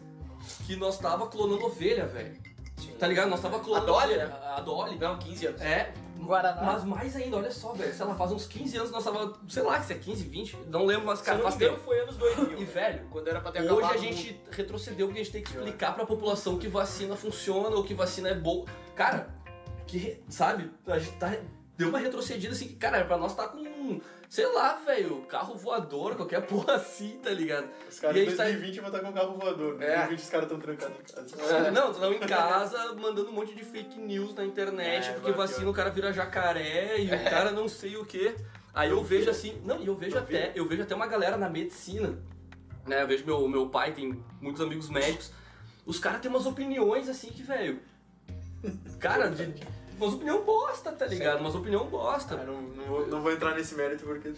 que nós tava clonando ovelha, velho. Sim. Tá ligado? Nós tava clonando A Dolly, né? A Dolly. Não, 15 anos. É, Guaraná. mas mais ainda, olha só, velho, sei lá, faz uns 15 anos nós tava, sei lá, se é 15, 20, não lembro, mas cara, faz tempo. foi anos 2000. E velho, Quando era pra ter Hoje a gente retrocedeu porque a gente tem que explicar pra população que vacina funciona ou que vacina é boa. Cara, que, sabe, a gente tá, deu uma retrocedida assim, que, cara, pra nós tá com, sei lá, velho, carro voador, qualquer porra assim, tá ligado? Os caras E em a gente tá- 2020 vão estar com carro voador. Em É. 2020 os caras estão trancados em casa. Não, estão em casa mandando um monte de fake news na internet, É, porque vacina o cara vira jacaré e o cara não sei o que. Aí eu vejo assim, não, e eu vejo Eu vi. até, eu vejo até uma galera na medicina, né? Eu vejo meu, meu pai, tem muitos amigos médicos, os caras têm umas opiniões assim que, velho. Cara, de. Umas opinião bosta, tá ligado? Umas opinião bosta. Ah, não, não, vou, não vou entrar nesse mérito porque,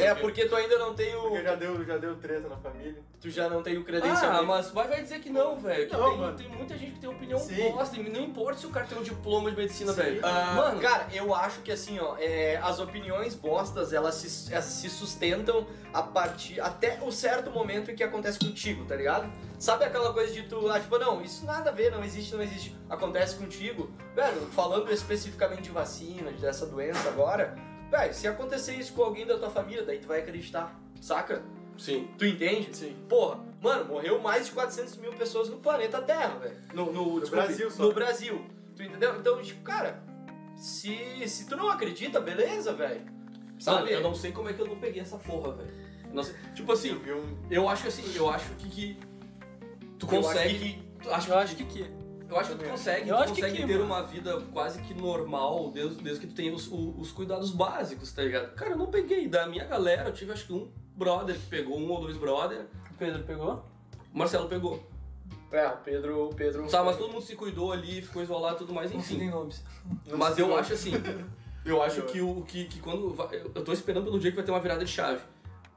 É porque tu ainda não tem o. porque já, deu, já deu treta na família. Tu já não tem o credencial. Ah, mas vai, vai dizer que não, velho. Que Não, tem, mano. tem muita gente que tem opinião Sim. bosta. E não importa se o cara tem um diploma de medicina, velho. Ah, Mano, cara, eu acho que assim, ó, é, as opiniões bostas, elas se, elas se sustentam a partir até o certo momento em que acontece contigo, tá ligado? Sabe aquela coisa de tu, ah, tipo, não, isso nada a ver, não existe, não existe, acontece contigo. Velho, falando especificamente de vacina, dessa doença agora, velho, se acontecer isso com alguém da tua família, daí tu vai acreditar, saca? sim. Tu entende? Sim. Porra, mano, morreu mais de 400 mil pessoas no planeta Terra, velho. No, no, desculpe, Brasil só. No Brasil. Tu entendeu? Então, tipo, cara, se, se tu não acredita, beleza, velho. Mano, Sabe? eu não sei como é que eu não peguei essa porra, velho. Eu Tipo assim, Eu um. eu acho assim, eu acho que, que tu Eu acho consegue. que- Eu acho que que. Eu acho que tu consegue, Eu tu consegue que, ter mano. uma vida quase que normal, desde, desde que tu tenha os, os cuidados básicos, tá ligado? Cara, eu não peguei. Da minha galera, eu tive acho que um brother que pegou, um ou dois brother. O Pedro pegou? O Marcelo pegou. É, o Pedro. o Pedro Tá, mas todo mundo se cuidou ali, ficou isolado e tudo mais, Enfim, enfim. tem nomes. não Mas sei eu acho assim, eu acho que o que, que quando. vai- Eu eu tô esperando pelo dia que vai ter uma virada de chave.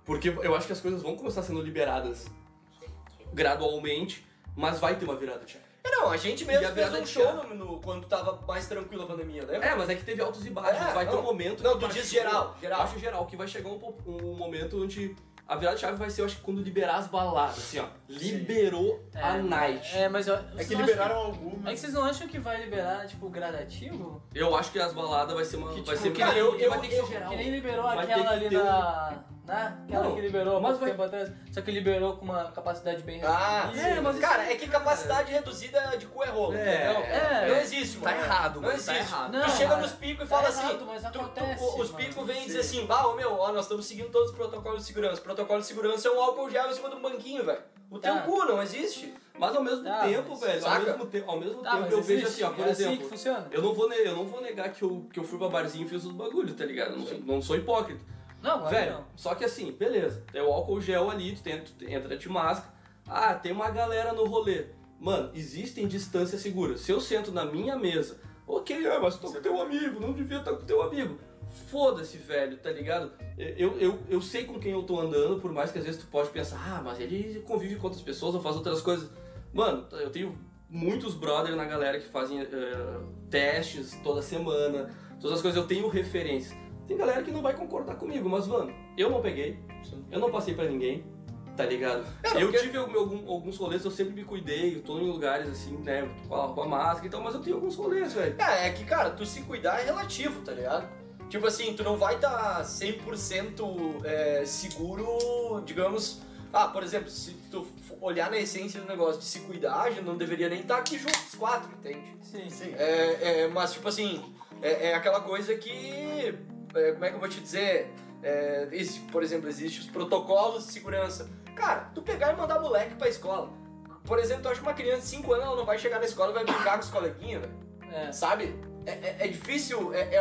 Porque eu acho que as coisas vão começar sendo liberadas gradualmente, mas vai ter uma virada de chave. É, não, a gente E a mesmo fez virada um de show no, no- quando tava mais tranquila a pandemia, lembra? É, mas é que teve altos e baixos. É, vai ter não. um momento. Não, que tu vai diz chegar- geral, geral. Acho geral, que vai chegar um, um momento onde a virada de chave vai ser, eu acho que quando liberar as baladas, assim, ó. Liberou a night. É, mas eu, É que liberaram acham- algumas. É que vocês não acham que vai liberar, tipo, gradativo? Eu acho que as baladas vai ser uma. Que, vai tipo, ser cara, que eu- vai eu- ter que eu- ser geral. Que nem liberou Vai ter aquela que ali ter um- na. Né? Aquela Não, que liberou há mas pouco vai- tempo atrás. Só que liberou com uma capacidade bem Ah, reduzida. É, mas Cara, é que capacidade reduzida de cu é rolo, É, entendeu? é. Não existe, Tá mano. errado, Não mano, existe. tá errado. Não, tu chega mas- nos picos e tá fala errado, assim. mas tu- tu- acontece, o- os mano. picos vêm Sim. dizer assim, bah, ô meu, ó, nós estamos seguindo todos os protocolos de segurança. Protocolo de segurança é um álcool gel em cima do banquinho, velho. O teu Tá. cu não existe. Mas ao mesmo Tá, tempo, mas- velho, ao saca? mesmo, te ao mesmo Tá, tempo mas eu vejo existe, assim, ó, por é assim exemplo. que funciona. Eu não, vou ne- eu não vou negar que eu, que eu fui pra barzinho e fiz os bagulhos, tá ligado? Eu não, sou- não sou hipócrita. Não, claro Velho, não. só que assim, beleza. Tem o álcool gel ali, tu, tem, tu entra de máscara. Ah, tem uma galera no rolê. Mano, existem distâncias seguras. Se eu sento na minha mesa, ok, ah, mas tô com teu amigo, não devia estar com teu amigo. Foda-se, velho, tá ligado? Eu, eu, eu sei com quem eu tô andando, por mais que às vezes tu pode pensar, ah, mas ele convive com outras pessoas ou faz outras coisas. Mano, eu tenho muitos brothers na galera que fazem eh, testes toda semana, todas as coisas, eu tenho referências. Tem galera que não vai concordar comigo, mas, mano, eu não peguei, eu não passei pra ninguém, tá ligado? É, eu porque- tive algum- alguns rolês, eu sempre me cuidei, eu tô em lugares assim, né, com a, com a máscara e tal, mas eu tenho alguns rolês, velho. É, é que, cara, tu se cuidar é relativo, tá ligado? Tipo assim, tu não vai estar 100% é, seguro, digamos. Ah, por exemplo, se tu olhar na essência do negócio de se cuidar, a gente não deveria nem estar aqui juntos, os quatro, entende? Sim. Sim. É, é, mas, tipo assim, é, é aquela coisa que. É, como é que eu vou te dizer? É, esse, por exemplo, existem os protocolos de segurança. Cara, tu pegar e mandar moleque pra escola. Por exemplo, tu acha que uma criança de 5 anos ela não vai chegar na escola e vai brincar com os coleguinhas, velho? É. Sabe? É, é, é difícil, é, é, É, que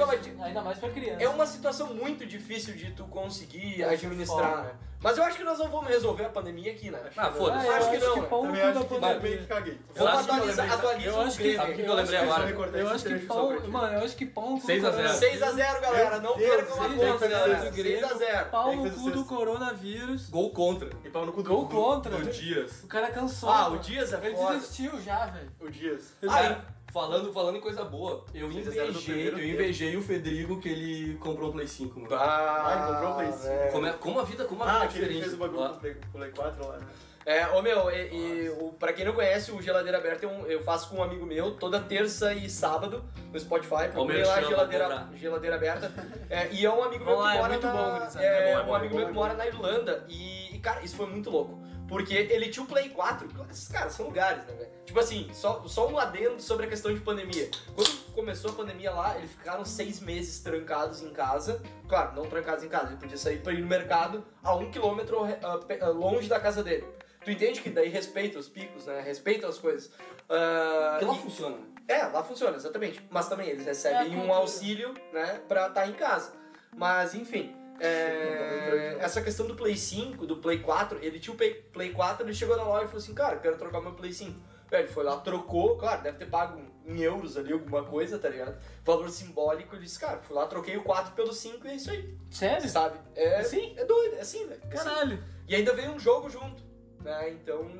é uma, Ainda mais pra criança. é uma situação muito difícil de tu conseguir Acho administrar, foda. né? Mas eu acho que nós não vamos resolver a pandemia aqui, né? Ah, foda-se. Ah, eu Acho acho que não, que né? pau no Também acho que pandemia. meio que caguei. Vamos eu atualizar, atualiza eu o acho que- Grêmio. Sabe o que, eu lembrei agora? Eu acho que pau. Mano, eu acho que pau no cu 6 a do 0. corona- 6x0, galera. Não percam a seis conta, a zero galera. do Grêmio. 6x0. Pau no cu do coronavírus. Gol contra. E pau no cu do Gol contra. Do Dias. O cara cansou. Ah, o. Dias é Ele foda. desistiu já, velho. O Dias. Ah, falando, falando em coisa boa, eu 6 a 0 do invejei, primeiro eu tempo. invejei o Fedrigo que ele comprou um Play 5, mano. Ah, ele comprou o Play cinco. velho. Como, é, como a vida, como a vida Ah, é que ele diferente. fez o bagulho com o Play, com o Play 4 lá, né? É, ô meu, e, e o, pra quem não conhece, o Geladeira Aberta é um- eu faço com um amigo meu toda terça e sábado no Spotify. Procurei lá merchan, Geladeira, cobrar. Geladeira Aberta. É, e é um amigo meu Vamos que lá, é mora muito na, bom, gurizada. é, É bom, é um amigo é meu que é mora na Irlanda. E, e, cara, isso foi muito louco. Porque ele tinha o Play 4. Esses caras são lugares, né, velho? Tipo assim, só, só um adendo sobre a questão de pandemia. Quando começou a pandemia lá, eles ficaram seis meses trancados em casa. Claro, não trancados em casa, ele podia sair pra ir no mercado a um quilômetro pe- ah, longe da casa dele. Tu entende que daí respeita os picos, né? Respeita as coisas. Porque lá e- funciona. é, lá funciona, exatamente. Mas também eles É recebem um cultura. auxílio, né, pra estar em casa. Mas, enfim, é, essa questão do Play 5, do Play 4, ele tinha o Play, Play 4, ele chegou na loja e falou assim, cara, quero trocar meu Play 5. Velho, foi lá, trocou, claro, deve ter pago em euros ali alguma coisa, tá ligado? Valor simbólico, ele disse, cara, fui lá, troquei o 4 pelo 5 e é isso aí, Sério? sabe? É, Assim? é doido, é assim, velho. é assim. Caralho. E ainda veio um jogo junto, né? Então,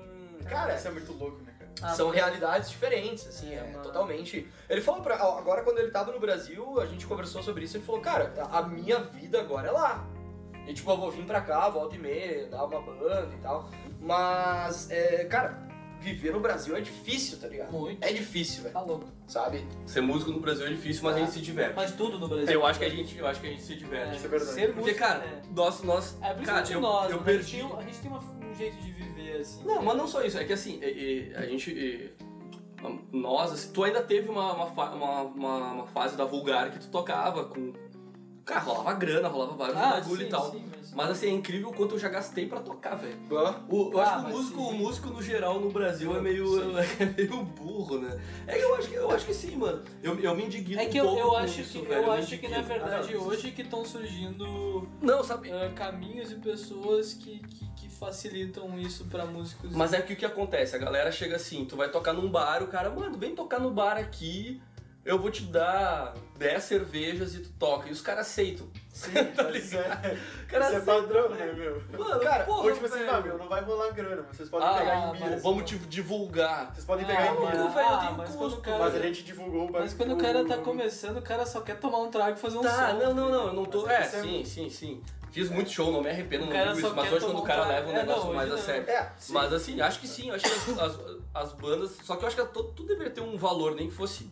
cara, Isso é muito louco, cara? Ah, são mas- realidades diferentes, assim, É, é, mano. totalmente. Ele falou pra. Agora, quando ele tava no Brasil, a gente conversou sobre isso, ele falou, cara, a minha vida agora é lá. E tipo, eu vou vir pra cá, volta e meia, dar uma banda e tal. Mas, é, cara, viver no Brasil é difícil, tá ligado? Muito. É difícil, velho, Tá louco. sabe? Ser músico no Brasil é difícil, mas a gente se diverte. Mas tudo no Brasil. Eu acho que a gente, eu acho que a gente se diverte. Isso é verdade. Ser Porque, músico, cara, é. nós, nós, É, cara, principalmente eu, nós, eu né? perdi. A gente tem, um- a gente tem uma- um jeito de assim. Não, mas não só isso, é que assim, e- e a gente. nós, assim, tu ainda teve uma, uma, uma, uma fase da vulgar que tu tocava com. Cara, rolava grana, rolava vários Ah, bagulho sim, e tal. sim, mas... Mas assim, é incrível o quanto eu já gastei pra tocar, velho. Eu Ah, acho que o músico, sim. o músico no geral no Brasil é meio, é meio burro, né? É que eu acho que, eu acho que sim, mano. Eu, eu me indigno É que um eu, pouco eu com acho isso, que, velho. eu acho que na verdade Ah, não, hoje que estão surgindo Não, sabe? ah, caminhos e pessoas que, que, que facilitam isso pra músicos. Mas é que o que acontece? A galera chega assim, tu vai tocar num bar, o cara, mano, vem tocar no bar aqui, eu vou te dar 10 cervejas e tu toca. E os caras aceitam. Sim, Tá isso é, O cara isso é aceita, padrão, velho. né, meu? Mano, Cara, porra, Ou tipo assim, ah, meu, não vai rolar grana, vocês podem Ah, pegar em milhas. Vamos te divulgar. Vocês podem Ah, pegar em mas- milhas. velho, ah, mas custo. quando o cara, Mas a gente divulgou o mas quando o cara tá começando, o cara só quer tomar um trago e fazer um Tá, som. não, não, não, eu não tô. É, isso é sim, sim, sim. Fiz muito show, não me arrependo, não digo isso, mas hoje quando o cara leva um. É, negócio não, mais a não. sério. É, sim. Mas assim, acho que sim, acho que as, as, as bandas. Só que eu acho que tudo deveria ter um valor, nem que fosse.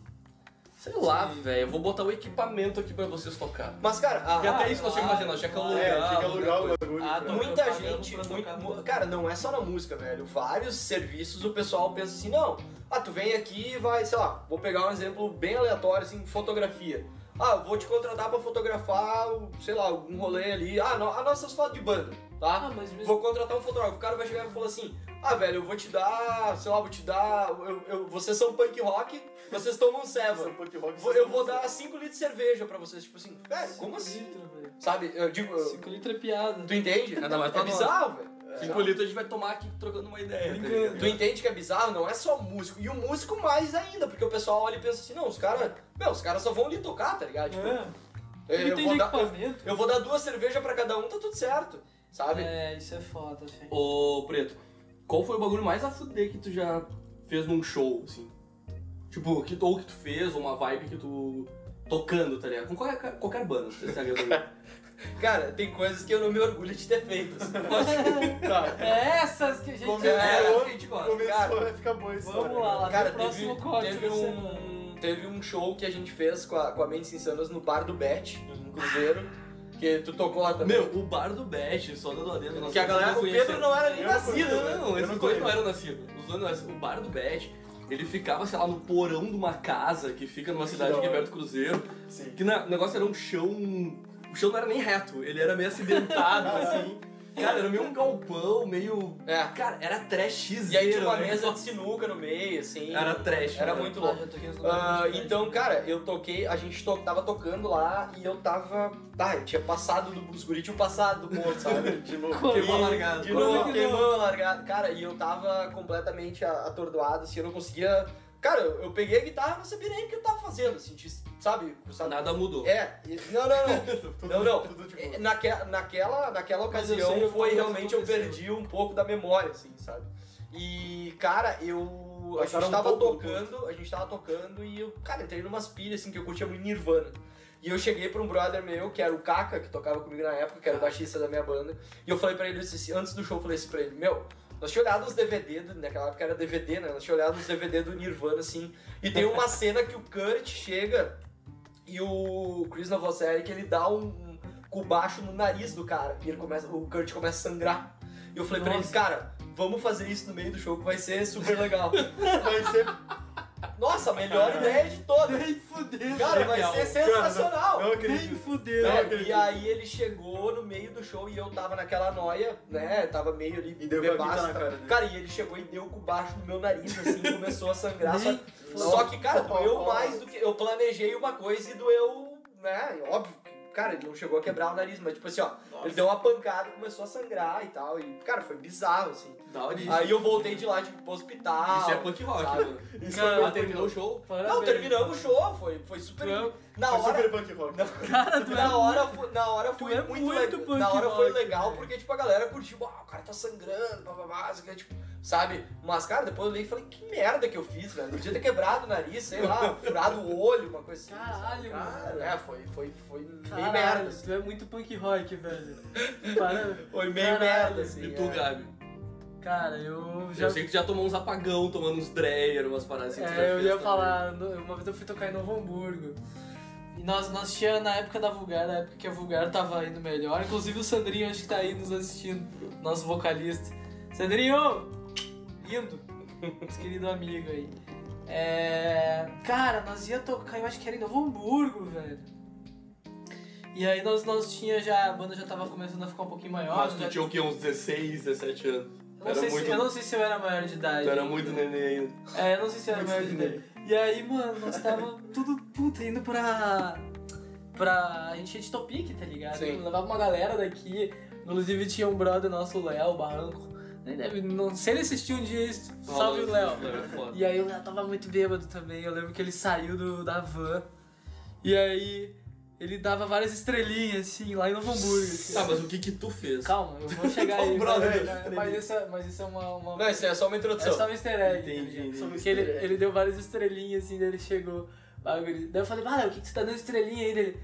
Sei lá, velho. Eu vou botar o equipamento aqui pra vocês tocar. Mas, cara, a, E até Ah, isso nós tínhamos que fazer, nós tínhamos que alugar. É, tinha que alugar o bagulho. Ah, pra- tô- Muita pagando gente, pra muito, tocar mu- no- cara, não é só na música, velho. Vários serviços o pessoal pensa assim, não, ah, tu vem aqui e vai, sei lá, vou pegar um exemplo bem aleatório, assim, fotografia. Ah, eu vou te contratar pra fotografar, sei lá, algum rolê ali, ah, no, as nossas fotos de banda, tá? Ah, mas mesmo... Vou contratar um fotógrafo. O cara vai chegar e falar assim: Ah, velho, eu vou te dar, sei lá, vou te dar. Eu, eu- vocês são punk rock, vocês tomam vocês Eu vou dar 5 litros de cerveja pra vocês. Tipo assim, velho, como assim? litros, velho. Sabe? Eu digo. eu- 5 litros é piada. Tu entende? Nada mais é bizarro, velho. Cinco litros a gente vai tomar aqui trocando uma ideia. tá? Tu entende que é bizarro? Não é só músico. E o músico mais ainda, porque o pessoal olha e pensa assim: não, os caras. Meu, os caras só vão ali tocar, tá ligado? Tipo, É. eu, tem vou dar, eu, eu vou dar duas cervejas pra cada um, tá tudo certo. Sabe? É, isso é foda, filho. Ô, Preto, qual foi o bagulho mais a fuder que tu já fez num show, assim? Tipo, que, ou que tu fez, ou uma vibe que tu. tocando, tá ligado? Com qualquer, qualquer banda, não se agradou. Cara, tem coisas que eu não me orgulho de ter feito. assim. Tá, É essas que a gente... Começou, É, a gente gosta. começou Cara, a ficar boa a história. Vamos lá, lá Cara, no próximo teve, corte teve um, teve um show que a gente fez com a, com a Mentes Insanas no bar do Bet, em Cruzeiro, que tu tocou lá também. Meu, o bar do Best, só dando adendo. que a galera, o Pedro não era nem não nascido, né? Não, esses não dois conheço. não eram nascidos. Os dois não eram- O bar do Bet, ele ficava, sei lá, no porão de uma casa que fica numa cidade da aqui hora. perto do Cruzeiro. Sim. Que na- o negócio era um chão. O chão não era nem reto, ele era meio acidentado, assim. Cara, era meio um galpão, meio. É. Cara, era trash E aí tinha uma mesa de sinuca no meio, assim. Era trash. Era mano. muito Ah, louco. Ah, muito então, cara, eu toquei, a gente to, tava tocando lá e eu tava. Tá, eu tinha passado do. Os guri tinham passado do ponto, sabe? De novo. Como? Queimou a largada. De Como novo, que queimou a largada. Cara, e eu tava completamente atordoado, assim, eu não conseguia. Cara, eu, eu peguei a guitarra e não sabia nem o que eu tava fazendo, assim, de- sabe? sabe? Nada mudou. É, e- não, não, não. Tudo- Não, não. Tudo de É. Naque, naquela, naquela Mas eu ocasião sei o foi que realmente eu aconteceu. perdi um pouco da memória, assim, sabe? E, cara, eu. A Passaram gente um tava pouco do tocando, a gente tava tocando e eu, cara, entrei numas pilhas assim que eu curtia muito Nirvana. E eu cheguei pra um brother meu, que era o Kaka, que tocava comigo na época, que era o baixista da minha banda, e eu falei pra ele, eu disse assim, antes do show, eu falei assim pra ele, meu, nós tínhamos olhado os DVD, do- naquela época era DVD, né? Nós tínhamos olhado os DVD do Nirvana, assim, e tem uma cena que o Kurt chega e o Chris Novoselic, ele dá um, um cubacho no nariz do cara, e ele começa, o Kurt começa a sangrar. E eu falei pra ele, Nossa. cara, vamos fazer isso no meio do show que vai ser super legal. Vai ser. Nossa, a melhor ideia de todas. Nem fudeu. Cara, vai Genial. ser sensacional. Não Nem acredito. fudeu. É, acredito. e aí ele chegou no meio do show e eu tava naquela noia, né? Tava meio ali E deu bebaço, tá? cara. Cara, e ele chegou e deu com baixo no meu nariz, assim, começou a sangrar. Só, só que, cara, doeu mais do que. Eu planejei uma coisa e doeu, né? Óbvio cara, ele não chegou a quebrar o nariz, mas tipo assim, ó, ele deu uma pancada, começou a sangrar e tal. E, cara, foi bizarro, assim. Da hora Aí eu voltei de lá, tipo, pro hospital. Isso é punk rock, sabe? mano. Isso Cara, Ah, terminou o show? Não, terminamos o show, foi, foi super. Não. Na Foi hora. super punk rock. Cara, tu é Na hora, foi- na hora foi é muito, muito legal. punk Na hora foi rock, legal velho. porque, tipo, a galera curtiu, ah, o cara tá sangrando, bababá, aqui é, tipo, sabe? Mas, cara, depois eu olhei e falei, que merda que eu fiz, velho. Podia ter quebrado o nariz, sei lá, furado o olho, uma coisa assim. Caralho, Cara, mano. é, foi, foi, foi meio Caralho, merda. Tu é muito punk rock, velho. Para... Foi meio Caralho. merda, assim. E tu, é. Gabi? Cara, eu já. Eu sei que tu já tomou uns apagão, tomando uns Dreyer, umas paradas assim. tu É, eu ia também. falar, uma vez eu fui tocar em Novo Hamburgo. E nós, nós tinha na época da Vulgar, na época que a Vulgar tava indo melhor. Inclusive o Sandrinho acho que tá aí nos assistindo, nosso vocalista. Sandrinho! Lindo! Nosso querido amigo aí. É. Cara, nós ia tocar, eu acho que era em Novo Hamburgo, velho. E aí nós, nós tinha já. A banda já tava começando a ficar um pouquinho maior. Mas já- tu tinha o quê? Uns 16, 17 anos? Eu, não era sei muito- se, eu não sei se eu era maior de idade. Tu era muito neném ainda. É, eu não sei se era Muito maior de idade. E aí, mano, nós tava tudo, puta, indo pra. pra. A gente ia de Topic, tá ligado? Sim. Eu levava uma galera daqui. Inclusive tinha um brother nosso, o Léo Barranco. Nem deve, não, se ele assistir um dia isso, salve o Léo. E aí o Léo tava muito bêbado também. Eu lembro que ele saiu do, da van. E aí ele dava várias estrelinhas, assim, lá em Novo Hamburgo. assim. Tá, mas o que que tu fez? Calma, eu vou chegar aí. brother, mas, mas, isso é, mas isso é uma. uma Não, isso é só uma é introdução. só um easter egg. Entendi, tá ligado? entendi. Porque ele, ele deu várias estrelinhas assim, daí ele chegou. Daí eu falei, Valeu, o que, que você tá dando estrelinha aí dele?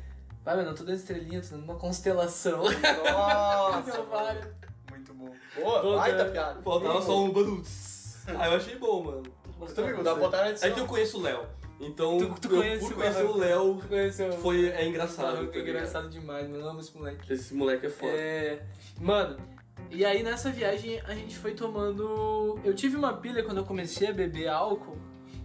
Vai, mano, eu não tô dando estrelinha, tô dando uma constelação. Nossa, várias. Muito bom. boa, baita piada. Faltava só um baduts. Ah, eu achei bom, mano. Eu também Dá pra botar na É edição. que eu conheço o Léo. Então, Tu- tu eu- conhece por o conhecer o Léo, conheceu? foi, é engraçado. Barranco tá é engraçado demais, mano. Eu amo esse moleque. Esse moleque é foda. É. Mano, e aí nessa viagem a gente foi tomando. Eu tive uma pilha quando eu comecei a beber álcool,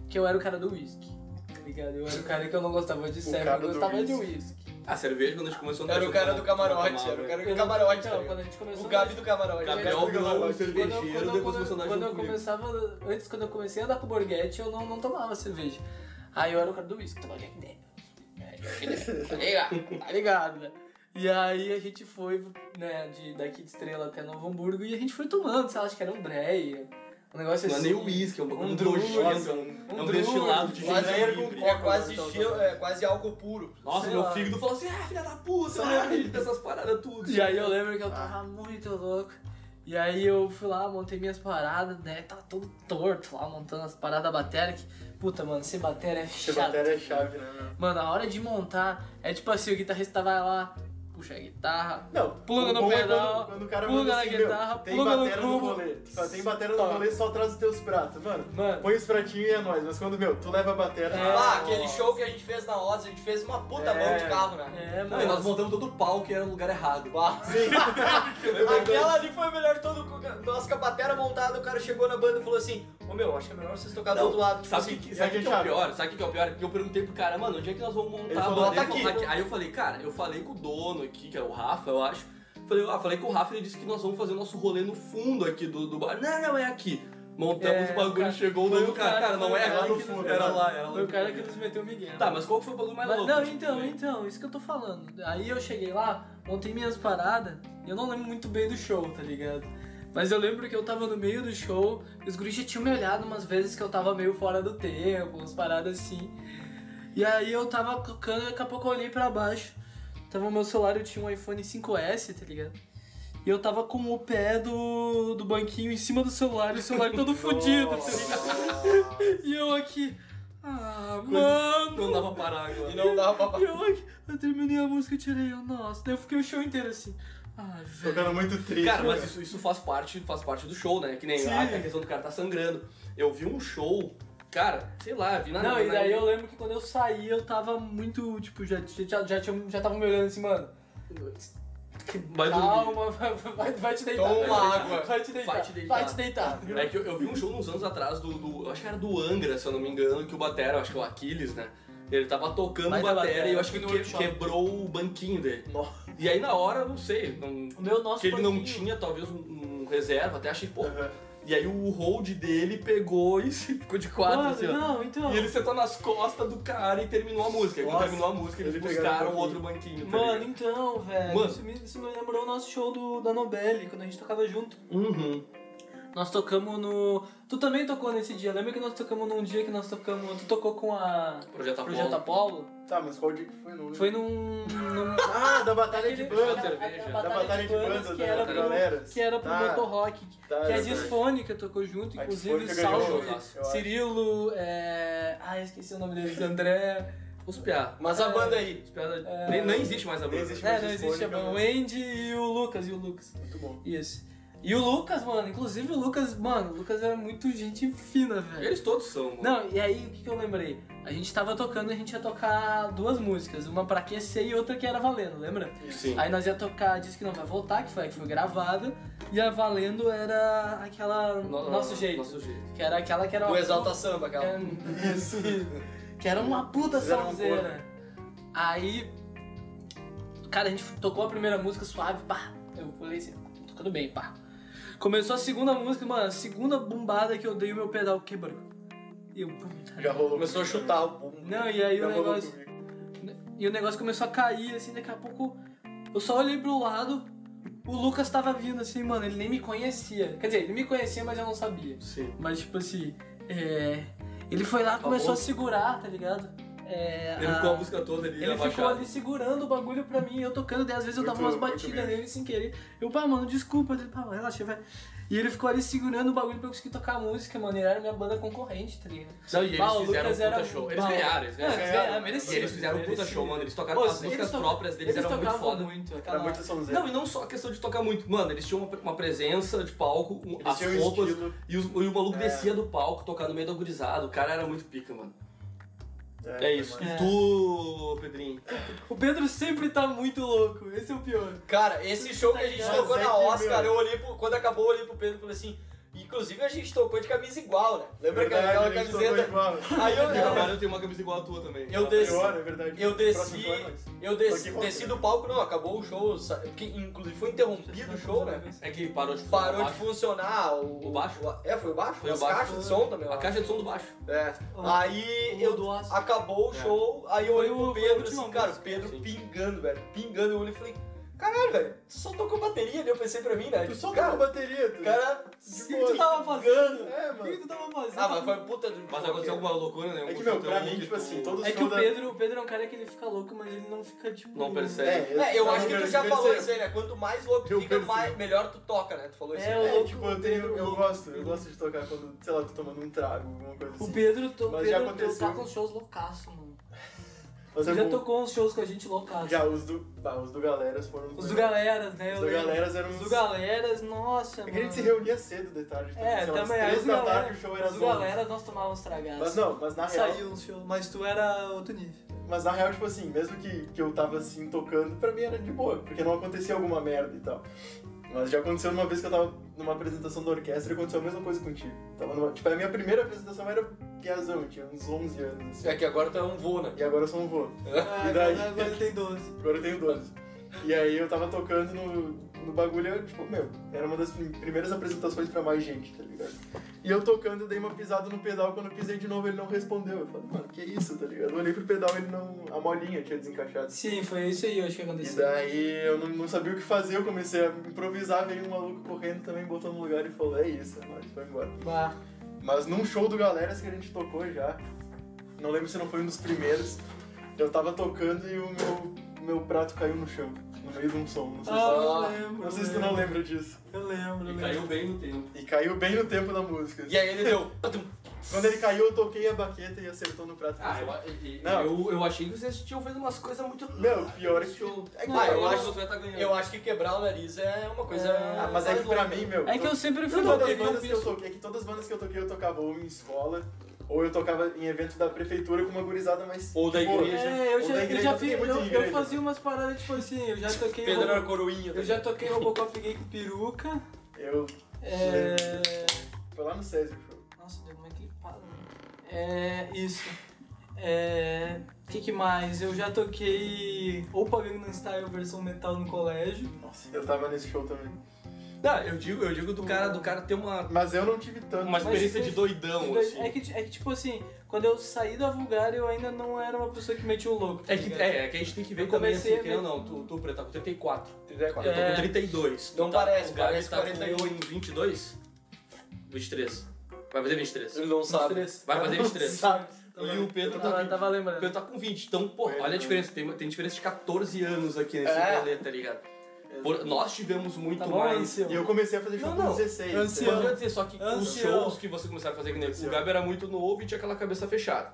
que eu era o cara do whisky. Tá ligado? Eu era o cara que eu não gostava de cerveja, eu gostava de whisky. whisky. A cerveja, quando a gente começou Era o cara do camarote, era o cara do camarote, quando a gente começou O Gabi do camarote. Gabriel Gabriel. cervejeiro, quando, eu- depois começou a andar quando eu começava, antes quando eu comecei a andar com o Borghetti, eu não, não tomava cerveja. Aí eu era o cara do whisky, tomava Jack Daniels. Tá ligado? Tá ligado, né? E aí a gente foi, né, de, daqui de Estrela até Novo Hamburgo e a gente foi tomando, sei lá, acho que era um Dreia, um negócio Não é assim. nem uísque, é um bagulho Um nojento. É um um, é um destilado de Quase, gengibre. é quase, gelo- é quase álcool puro. Nossa, Sei meu lá. fígado falou assim, ah, filha da puta, né? dessas paradas tudo. E aí eu lembro que eu tava muito louco. E aí eu fui lá, montei minhas paradas, né? Tava todo torto lá, montando as paradas da bateria. Que, puta, mano, sem bateria é Essa chato. bateria é chave, né, meu? Mano, a hora de montar é tipo assim, o guitarrista vai lá, puxa a guitarra, Não, Pluga no é pedal, quando, quando o cara pluga manda na assim, guitarra, meu, tem pluga no bateria no cubo. rolê. Só tem bateria no Tá. rolê, só traz os teus pratos. Mano, Mano, põe os pratinhos e é nóis. Mas quando, meu, tu leva a bateria... É. Ah, aquele show que a gente fez na Oz, a gente fez uma puta É. mão de carro, né? é, Não, e nós mano. montamos todo o palco que era no lugar errado. Bah. Aquela ali foi melhor de todo. Nós com a batera montada, o cara chegou na banda e falou assim: Ô meu, acho que é melhor vocês tocar do outro lado. Tipo Sabe assim, o que, e sabe aqui, que, que é o pior? Sabe o que é o pior? Que eu perguntei pro cara, mano, onde é que nós vamos montar Ele a falou? "Tá falou, aqui." Aí eu falei, cara, eu falei com o dono aqui, que é o Rafa, eu acho. Falei, ah, falei com o Rafa, ele disse que nós vamos fazer o nosso rolê no fundo aqui do, do bar. Não, não, é aqui. Montamos É, o bagulho, cara, chegou dono, o cara, cara- não é aqui, que nos- era lá, era lá. Foi o cara que nos meteu o Miguel. Tá, mas qual foi o bagulho mais Mas- louco? não, então, então, isso que eu tô falando. Aí eu cheguei lá, montei minhas paradas, e eu não lembro muito bem do show, tá ligado? Mas eu lembro que eu tava no meio do show, e os guris já tinham me olhado umas vezes que eu tava meio fora do tempo, umas paradas assim. E aí eu tava tocando, e daqui a pouco eu olhei pra baixo. Tava no meu celular, eu tinha um iPhone 5S, tá ligado? E eu tava com o pé do, do banquinho em cima do celular, e o celular todo fudido, tá ligado? E eu aqui. Ah, mano! Não dava pra parar agora. E não dava pra. E eu, aqui, eu terminei a música e tirei, eu, nossa, daí eu fiquei o show inteiro assim. Velho. Tocando muito triste. Cara, mas isso, isso faz, parte, faz parte do show, né? Que nem a, a questão do cara tá sangrando. Eu vi um show, cara, sei lá, vi na Não, na- e daí eu lembro que quando eu saí eu tava muito, tipo, já, já, já, tinha, já tava me olhando assim, mano. Vai. Calma, vai, vai, vai te deitar. Toma vai, água. Vai te deitar. Vai te deitar. Vai te deitar. É que eu, eu vi um show uns anos atrás do, do- Acho que era do Angra, se eu não me engano, que o Batera, acho que é o Aquiles, né? Ele tava tocando Baita batera batera, e eu acho que que- quebrou o banquinho dele. Nossa. E aí na hora, não sei, não, O meu nosso que ele não banquinho- tinha talvez um, um reserva, até achei, pô. Aham. E aí o hold dele pegou e ficou de quatro, Mano, assim, não, então. E ele sentou nas costas do cara e terminou a música. E quando Nossa, terminou a música, eles ele pegaram buscaram um outro banquinho. tá Mano, então, velho. Mano. Isso, me, isso me lembrou o nosso show do, da Nobel, quando a gente tocava junto. Uhum. Nós tocamos no. Tu também tocou nesse dia. Lembra que nós tocamos num dia que nós tocamos. Tu tocou com a. Projeto Apollo. Projeto Apollo? Tá, mas qual dia que foi? Não lembro. Foi num. num... Ah, da batalha de Aquele- banda. cerveja. Da batalha de bandas banda que da era pro, galera. que era pro Tá. Motor Rock. Tá, que a é Disfônica tocou junto, A inclusive Salvo, acho. Cirilo, é... ah, esqueci o nome deles, André. Os piá. Mas a banda aí. Os piá da- É. nem, nem existe mais a Nem banda. existe. É, não existe a banda. O né? Andy e o Lucas, e o Lucas. Muito bom. Isso. E o Lucas, mano, inclusive o Lucas, mano, o Lucas era muito gente fina, velho. Eles todos são, mano. Não, e aí o que, que eu lembrei? A gente tava tocando e a gente ia tocar duas músicas, uma pra aquecer e outra que era valendo, lembra? Sim. Aí nós ia tocar Diz que não vai voltar, que foi a que foi gravada, e a valendo era aquela No- Nosso Jeito. Nosso jeito. Que era aquela que era Do Exalta Samba, aquela. É, Isso. que era uma puta sonzeira. Aí. Cara, a gente tocou a primeira música suave, pá. Eu falei assim, tocando bem, pá. Começou a segunda música, mano, a segunda bombada que eu dei o meu pedal quebrou. E eu, puta. Já rolou. Começou a chutar o bumbo. Não, e aí Já o negócio. comigo. E o negócio começou a cair, assim, daqui a pouco. Eu só olhei pro lado, o Lucas tava vindo assim, mano, ele nem me conhecia. Quer dizer, ele me conhecia, mas eu não sabia. Sim. Mas tipo assim, é... ele foi lá, começou a segurar, tá ligado? É, Ele a- ficou a música toda ali, Ele ficou abaixado. ali segurando o bagulho pra mim, eu tocando, daí às vezes eu dava umas batidas nele sem querer. Eu, pá, mano, desculpa. Ele, pá, relaxa, vai. E ele ficou ali segurando o bagulho pra eu conseguir tocar a música, mano. Ele era minha banda concorrente, tá ligado? Não, e eles Bah, fizeram um puta era- show. Eles ganharam, eles É, ganharam. eles ganharam. ganharam, merecido. E eles fizeram um puta show, mano. Eles tocaram Pô, as músicas to- próprias deles, Eles eram muito foda. muito. Era muito sonzeiro. Não, e não só a questão de tocar muito. Mano, eles tinham uma, uma presença de palco, um- as roupas, e, os- e o maluco É. descia do palco, tocando no meio do gurizado. O cara era muito pica, mano. É, isso. mas- E tu, Pedrinho? O Pedro sempre tá muito louco, esse é o pior. Cara, esse show que a gente Mas tocou é na que, Oscar, meu- eu olhei pro, quando acabou, eu olhei pro Pedro e falei assim. Inclusive a gente tocou de camisa igual, né? Lembra Verdade, aquela camiseta? Aí eu, eu, eu tenho uma camisa igual a tua também. Eu desci- Pior, é verdade. eu desci, eu desci, desci do palco, não, acabou o show, porque inclusive foi interrompido o show, né? É que parou de funcionar Parou o de baixo. funcionar o... O baixo? É, foi o baixo? Foi o baixo. caixas de som também, A caixa de som do baixo. É. Ah, Aí eu acabou o É. show, aí eu olhei o- pro Pedro assim, cara, o Pedro pingando, velho. Pingando, eu olhei e falei, caralho, velho, você só tocou bateria ali, eu pensei pra mim, né? Tu Tipo, só cara, tocou bateria, tu. cara. O que, que tu tava fazendo? É, O que, que mano. tu tava fazendo? Ah, mas foi puta do. Mas aconteceu alguma loucura, né? É que, meu, pra mim, tipo tu- assim, todos É que o Pedro, o Pedro é um cara que ele fica louco, mas ele não fica tipo. Não percebe. É, eu não, acho que tu eu já percebo. falou isso aí, né? Quanto mais louco Eu fica, mais, melhor tu toca, né? Tu falou isso É, aí. o É, louco, tipo, eu, o tenho, Pedro eu gosto, eu gosto de tocar quando, sei lá, tô tomando um trago, alguma coisa O assim. Pedro, to- Mas já Pedro aconteceu. tá com shows loucaço, mano. É Ele já bom. tocou uns shows com a gente loucaço. Já, os do, os do Galeras foram Os do Galeras, né? Os do. Galeras eram Os uns... do Galeras, nossa, É mano. a gente se reunia cedo de tarde. É, às também. Três os da tarde Galeras, o show era os às Galeras nós tomávamos tragaço. Mas não, mas na real... Saiu um show, mas tu era outro nível. Mas na real, tipo assim, mesmo que, que eu tava assim tocando, pra mim era de boa, porque não acontecia alguma merda e tal. Mas já aconteceu uma vez que eu tava numa apresentação da orquestra e aconteceu a mesma coisa contigo. Tava numa, tipo, a minha primeira apresentação era piazão, eu tinha uns 11 anos, assim. É que agora tu é um voo, né? E agora eu sou um vô. Ah, E daí? agora, ele tem 12. Agora eu tenho 12. E aí eu tava tocando no, no bagulho, eu, tipo, meu, era uma das prim- primeiras apresentações pra mais gente, tá ligado? E eu tocando, eu dei uma pisada no pedal, quando eu pisei de novo ele não respondeu. Eu falei, mano, que isso, tá ligado? Eu olhei pro pedal, ele não. a molinha tinha desencaixado. Sim, foi isso aí, eu acho que E aconteceu. daí eu não, não sabia o que fazer, eu comecei a improvisar, veio um maluco correndo também, botou no lugar e falou, é isso, é nóis, foi embora. Bah. Mas num show do Galeras que a gente tocou já, não lembro se não foi um dos primeiros, eu tava tocando e o meu, meu prato caiu no chão, no meio de um som. Não sei, Ah, se, eu lembro. não sei se tu não lembra disso. Eu lembro, eu E caiu bem no tempo. E caiu bem no tempo da música. E aí ele deu. Quando ele caiu, eu toquei a baqueta e acertou no prato. Ah, eu, eu, Não. eu, eu achei que vocês tinham feito umas coisas muito. Meu, pior é que- show. é que- Ah, eu eu acho- ganhando. Eu acho que quebrar o nariz é uma coisa. Ah, mas é que pra mim, meu. É que eu sempre fui todas as bandas que eu toquei, é que todas as bandas que eu toquei eu tocava ou em escola, ou eu tocava em evento da prefeitura com uma gurizada mais. Ou da igreja. É, eu Ou já, eu igreja, já eu toquei fiz, em eu, eu igreja. fazia umas paradas tipo assim, eu já toquei. Pedro era coroinha. eu já toquei Robocop gay com peruca. Eu. É. Foi lá no César o show. Nossa, deu uma clipada, mano. É. Isso. É. O que, que mais? Eu já toquei Opa Gangnam Style versão metal no colégio. Nossa, eu tava nesse show também. Não, eu digo, eu digo do cara, do cara ter uma, Mas eu não tive tanto. uma experiência Mas, de doidão, É assim. que, é que, tipo assim, quando eu saí da Vulgar, eu ainda não era uma pessoa que metia o louco. tá É que, ligado? é, é que a gente tem que ver Eu também, comecei assim, a querendo ver- ou não, tu, tu Preto, tá com 34. 34. Eu tô É. com 32. Não tá- parece, o Gabi parece tá 41. com 22. 23. Vai fazer 23. Ele não sabe. Vai fazer 23. Sabe? E o Pedro tá, tava, 20, tava o lembrando. Pedro tá com 20. Então, pô, olha a diferença. Tem, tem diferença de 14 anos aqui nesse É. rolê, tá ligado? Por- nós tivemos muito Tá bom, mais. ancião? E eu comecei a fazer show Não, com não. 16. Ancião. Mas eu ia dizer, só que os Ancião. shows que você começaram a fazer, que nem o. Gabi era muito novo e tinha aquela cabeça fechada.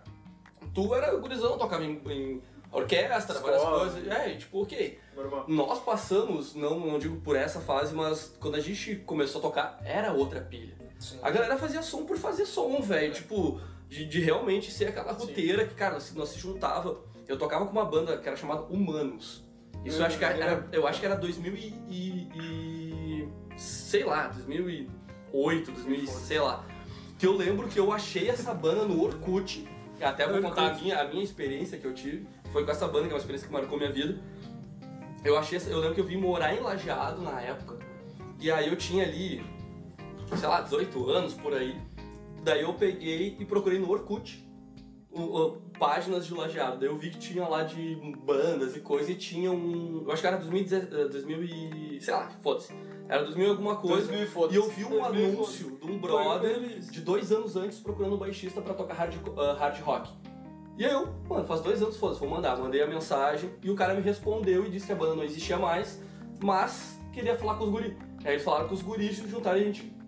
Tu era gurizão, tocava em, em orquestra, várias Escola. coisas. É, tipo, ok. Normal. Nós passamos, não, não digo por essa fase, mas quando a gente começou a tocar, era outra pilha. A galera fazia som por fazer som, velho. Tipo, de, de realmente ser aquela roteira que, cara, nós, nós se juntava. Eu tocava com uma banda que era chamada Humanos. Isso eu acho que era, eu acho que era 2000 e, e- e- sei lá, 2008, 2000, e sei lá. Que eu lembro que eu achei essa banda no Orkut. Até vou Orkut. contar a minha, a minha experiência que eu tive. Foi com essa banda, que é uma experiência que marcou minha vida. Eu achei, essa- eu lembro que eu vim morar em Lajeado na época. E aí eu tinha ali, sei lá, 18 anos por aí. Daí eu peguei e procurei no Orkut o- o- páginas de Lajeado. Daí eu vi que tinha lá de bandas e coisa e tinha um. Eu acho que era 2010, eh, 2000 e. sei lá, foda-se. Era 2000 e alguma coisa. 2000 e foda-se. E eu vi um 2000 anúncio de um brother de dois anos antes procurando um baixista pra tocar hard, ah, hard rock. E aí eu, mano, faz dois anos, foda-se, vou mandar. Mandei a mensagem e o cara me respondeu e disse que a banda não existia mais, mas queria falar com os guris. Aí eles falaram com os guris, juntaram e a gente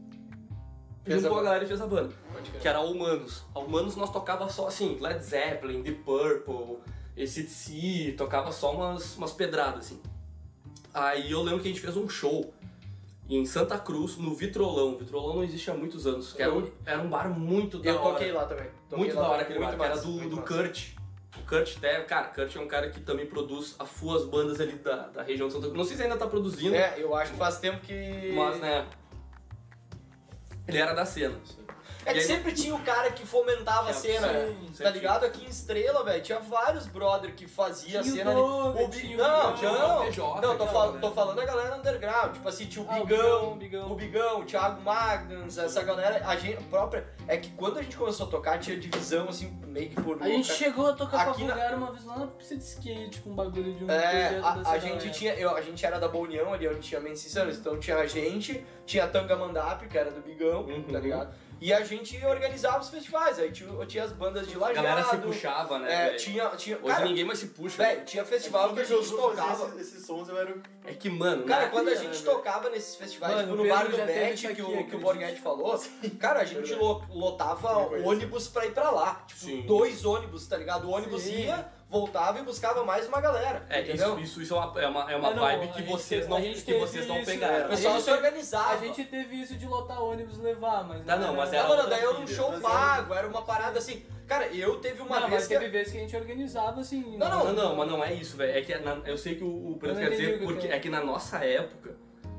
Fez juntou a a, galera e fez a banda. Que era a Humanos. A Humanos nós tocava só assim, Led Zeppelin, The Purple, ACDC, tocava só umas, umas pedradas assim. Aí eu lembro que a gente fez um show em Santa Cruz, no Vitrolão. Vitrolão não existe há muitos anos. Que era, um, era um bar muito da Eu hora. toquei lá também. Toquei Muito lá da hora aquele bar, que era do, do massa. Kurt. O Kurt, até, cara, Kurt é um cara que também produz a fuas bandas ali da, da região de Santa Cruz. Não sei se ainda tá produzindo, É, eu acho que faz tempo que. mas né. Ele era da cena. É que aí- sempre tinha o cara que fomentava a cena, sim, né? Tá ligado? Aqui em Estrela, velho, tinha vários brother que fazia a Tinha cena ali. Doug, O Bi- tinha o Não, não, PJ, não, tô, fal- tô falando da galera underground, tipo assim, tinha o Ah, Bigão, o Bigão. O Thiago Magnus, essa galera, a gente própria. É que quando a gente começou a tocar, tinha divisão, assim, meio que por A gente chegou a tocar Aqui pra na- uma vez lá na pista de skate com um bagulho de um É, a, a gente tinha, eu, a gente era da Boa União ali, onde tinha Sinceros, então tinha a gente, tinha a Tanga Mandap, que era do Bigão, Uhum. tá ligado? E a gente organizava os festivais, aí tinha, tinha as bandas de A Lajado, galera se puxava, né? é, tinha, tinha, Hoje cara, ninguém mais se puxa. velho, tinha festival que a gente tocava, Esses, esses sons eu era. É que, mano, Cara, quando a gente né, tocava nesses festivais, Mano, tipo, no bar do isso que, aqui, o, que o. Borghetti falou, cara, a gente lotava ônibus pra ir pra lá. Tipo, Sim. dois ônibus, tá ligado? O ônibus Sim. ia, voltava e buscava mais uma galera, É, entendeu? isso, isso, é uma, é uma, é uma É, não, vibe que vocês teve- não, que teve vocês não pegaram. O pessoal se organizava. A gente teve isso de lotar ônibus e levar, mas. Tá, não, mas Ah, era mano, outra daí era um show Mas pago, era uma parada assim. Cara, eu teve uma não, vez mas que. teve vezes que a gente organizava assim. Não, Não, não, mas não é isso, velho. É que na- eu sei que o, o Pedro quer não dizer, que porque que é. é que na nossa época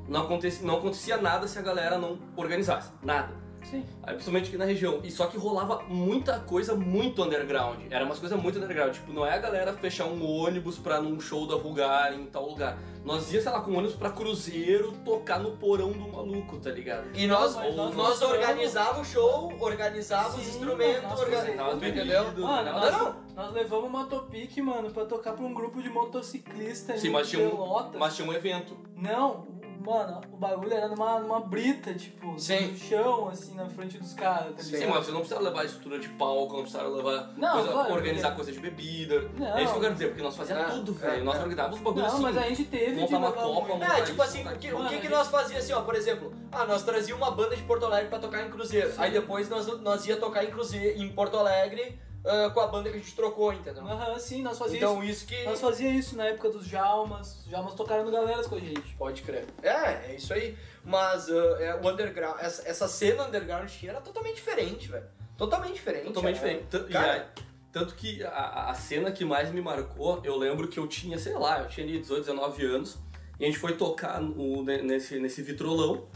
não acontecia, não acontecia nada se a galera não organizasse. Nada. Sim. Aí, principalmente aqui na região. E só que rolava muita coisa muito underground. Era umas coisas muito underground. Tipo, não é a galera fechar um ônibus pra num show da Vulgar em tal lugar. Nós ia, sei lá, com um ônibus pra cruzeiro tocar no porão do maluco, tá ligado? E nós, nós- nós nós- organizava o show, organizava os instrumentos, nós orga- fazíamos. Tava entendeu? Mano, nós, não. nós levamos uma Topic, mano, pra tocar pra um grupo de motociclistas Sim, mas tinha, um, mas tinha um evento. Não, mano, o bagulho era numa, numa brita, tipo, Sim. no chão, assim, na frente dos caras, tá Sim, Sim, ligado? mas você não precisa levar estrutura de palco, não precisa levar Não, coisa, claro, organizar porque- coisa de bebida. Não. É isso que eu quero dizer, porque nós fazíamos É, tudo, é, velho. Nós é. organizávamos os bagulhos Não, assim. mas a gente teve de montar uma copa, montar É, tipo assim, montar o que, o que, que nós fazíamos assim, ó, por exemplo, ah, nós trazíamos uma banda de Porto Alegre pra tocar em Cruzeiro. Aí depois nós, nós ia tocar em Cruzeiro, em Porto Alegre, ah, com a banda que a gente trocou, entendeu? Aham, sim, nós fazíamos Então isso que. Nós fazíamos isso na época dos Jalmas. Os Jalmas tocaram no Galeras com a gente. Pode crer. É, é isso aí. Mas ah, é, o underground, essa, essa cena underground tinha era totalmente diferente, velho. Totalmente diferente. Totalmente era- diferente. Cara, aí- tanto que a, a cena que mais me marcou, eu lembro que eu tinha, sei lá, eu tinha ali 18, 19 anos, e a gente foi tocar no- ne- nesse, nesse vitrolão.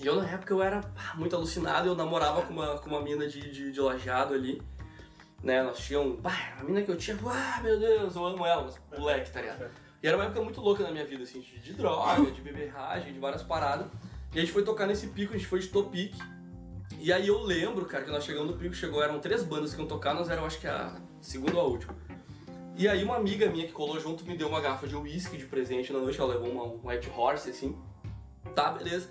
E eu na época eu era muito alucinado, eu namorava com uma, com uma mina de, de, de lajeado ali. Né, nós tínhamos. Ah, a mina que eu tinha, ah, meu Deus, eu amo ela, mas moleque, tá ligado? E era uma época muito louca na minha vida, assim, de, de droga, de beberragem, de várias paradas. E a gente foi tocar nesse pico, a gente foi de Topic. E aí eu lembro, cara, que nós chegamos no pico, chegou, eram três bandas que iam tocar, nós era, eu acho que a segunda ou a última. E aí uma amiga minha que colou junto me deu uma garrafa de uísque de presente na noite, ela levou uma, um White Horse, assim. Tá, beleza.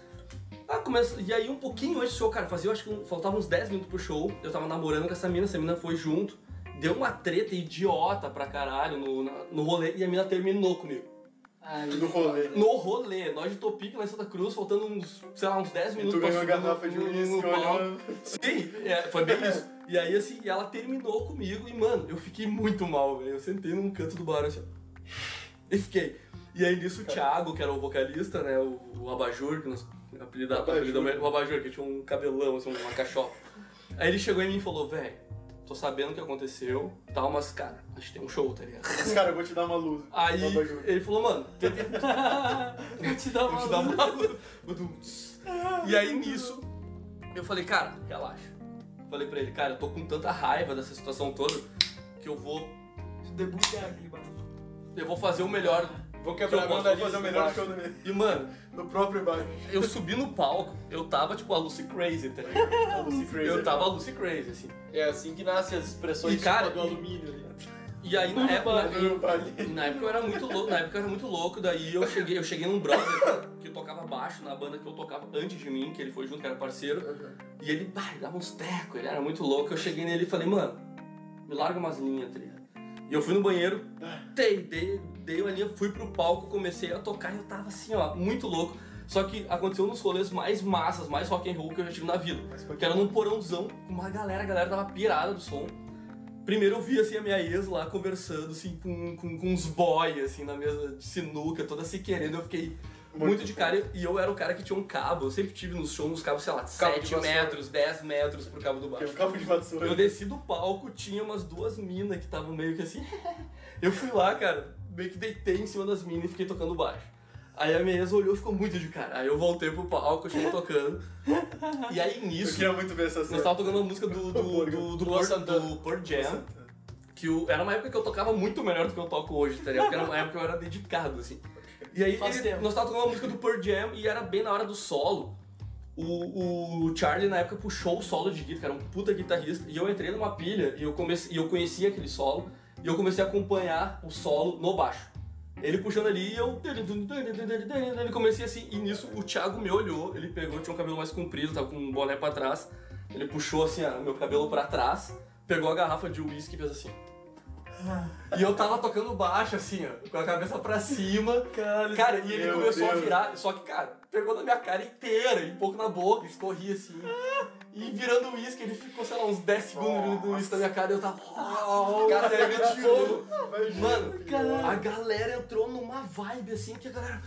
Ah, começa... E aí, um pouquinho antes do show, cara, fazia, eu acho que faltavam uns 10 minutos pro show. Eu tava namorando com essa mina, essa mina foi junto. Deu uma treta idiota pra caralho no, na- no rolê e a mina terminou comigo. Ah, No rolê. No rolê, nós de Topic lá em Santa Cruz, faltando uns, sei lá, uns 10 E minutos tu ganhou uma garrafa no- de uísque olhando. Sim, é, foi bem isso. E aí, assim, ela terminou comigo e, mano, eu fiquei muito mal, velho. Eu sentei num canto do bar, assim, ó. E fiquei. E aí, nisso, o Thiago, que era o vocalista, né, o, o Abajur, que nós apelidamos, Abajur. apelidamos o Abajur, que tinha um cabelão, assim, uma cachopa. Aí ele chegou em mim e falou, velho, tô sabendo o que aconteceu, tal, mas, cara, a gente tem um show, tá ligado? Mas, cara, eu vou te dar uma luz. Aí, Uma ele falou, mano, tenta Vou te dar Vou te uma dar luz. uma luz. Badum. E aí nisso, eu falei, cara, relaxa. Falei pra ele, cara, eu tô com tanta raiva dessa situação toda que eu vou. Debulhar aquele bagulho. Eu vou fazer o melhor. Vou Que quebrar a posso banda Vou fazer o melhor show do mês. E mano, No próprio bar. eu subi no palco, eu tava tipo a Lucy Crazy, tá ligado? A Lucy Crazy. Eu tava a Lucy Crazy, assim. É assim que nascem as expressões E, cara, tipo, do alumínio ali. E aí na época. E na época eu era muito louco, na época eu era muito louco, daí eu cheguei, eu cheguei num brother que tocava baixo na banda que eu tocava antes de mim, que ele foi junto, que era parceiro, e ele, bah, ele dava uns tecos, ele era muito louco, eu cheguei nele e falei, mano, me larga umas linhas, tá? E eu fui no banheiro, dei, dei, dei uma linha, fui pro palco, comecei a tocar e eu tava assim, ó, muito louco. Só que aconteceu nos rolês mais massas, mais rock and roll que eu já tive na vida. Que era num porãozão, com uma galera, a galera tava pirada do som. Primeiro eu vi assim a minha ex lá conversando assim com, com, com uns boy assim na mesa de sinuca, toda se querendo, eu fiquei muito, de cara e eu era o cara que tinha um cabo, eu sempre tive nos shows uns cabos, sei lá, Cabo de 7 vassoura. metros, 10 metros pro cabo do baixo. um cabo de vassoura. Eu desci do palco, tinha umas duas minas que estavam meio que assim. eu fui lá, cara, meio que deitei em cima das minas e fiquei tocando baixo. Aí a minha ex olhou e ficou muito de cara. Aí eu voltei pro palco, eu cheguei tocando. E aí Eu nisso, queria muito ver essa nós cena. tava tocando uma música do, do, do, do, do Pearl Jam. Que o- era uma época que eu tocava muito melhor do que eu toco hoje, tá ligado? Porque era uma época que eu era dedicado, assim. E aí, Faz ele- tempo. nós tava tocando uma música do Pearl Jam e era bem na hora do solo. O, o Charlie, na época, puxou o solo de guitarra, era um puta guitarrista. E eu entrei numa pilha e eu, comecei, e eu conhecia aquele solo. E eu comecei a acompanhar o solo no baixo. Ele puxando ali e eu. Ele comecei assim, e nisso o Thiago me olhou, ele pegou, tinha um cabelo mais comprido, tava com um boné pra trás. Ele puxou assim, ó, meu cabelo pra trás, pegou a garrafa de uísque e fez assim. E eu tava tocando baixo, assim, ó, com a cabeça pra cima. Caralho, Cara, e ele começou a Deus. virar, só que, cara, pegou na minha cara inteira, e um pouco na boca, escorria assim. E virando o uísque, ele ficou, sei lá, uns 10 segundos virando o uísque na minha cara e eu tava. Oh, Cara, cara, ele tirou. Imagina, Mano, filho. a galera entrou numa vibe assim que a galera.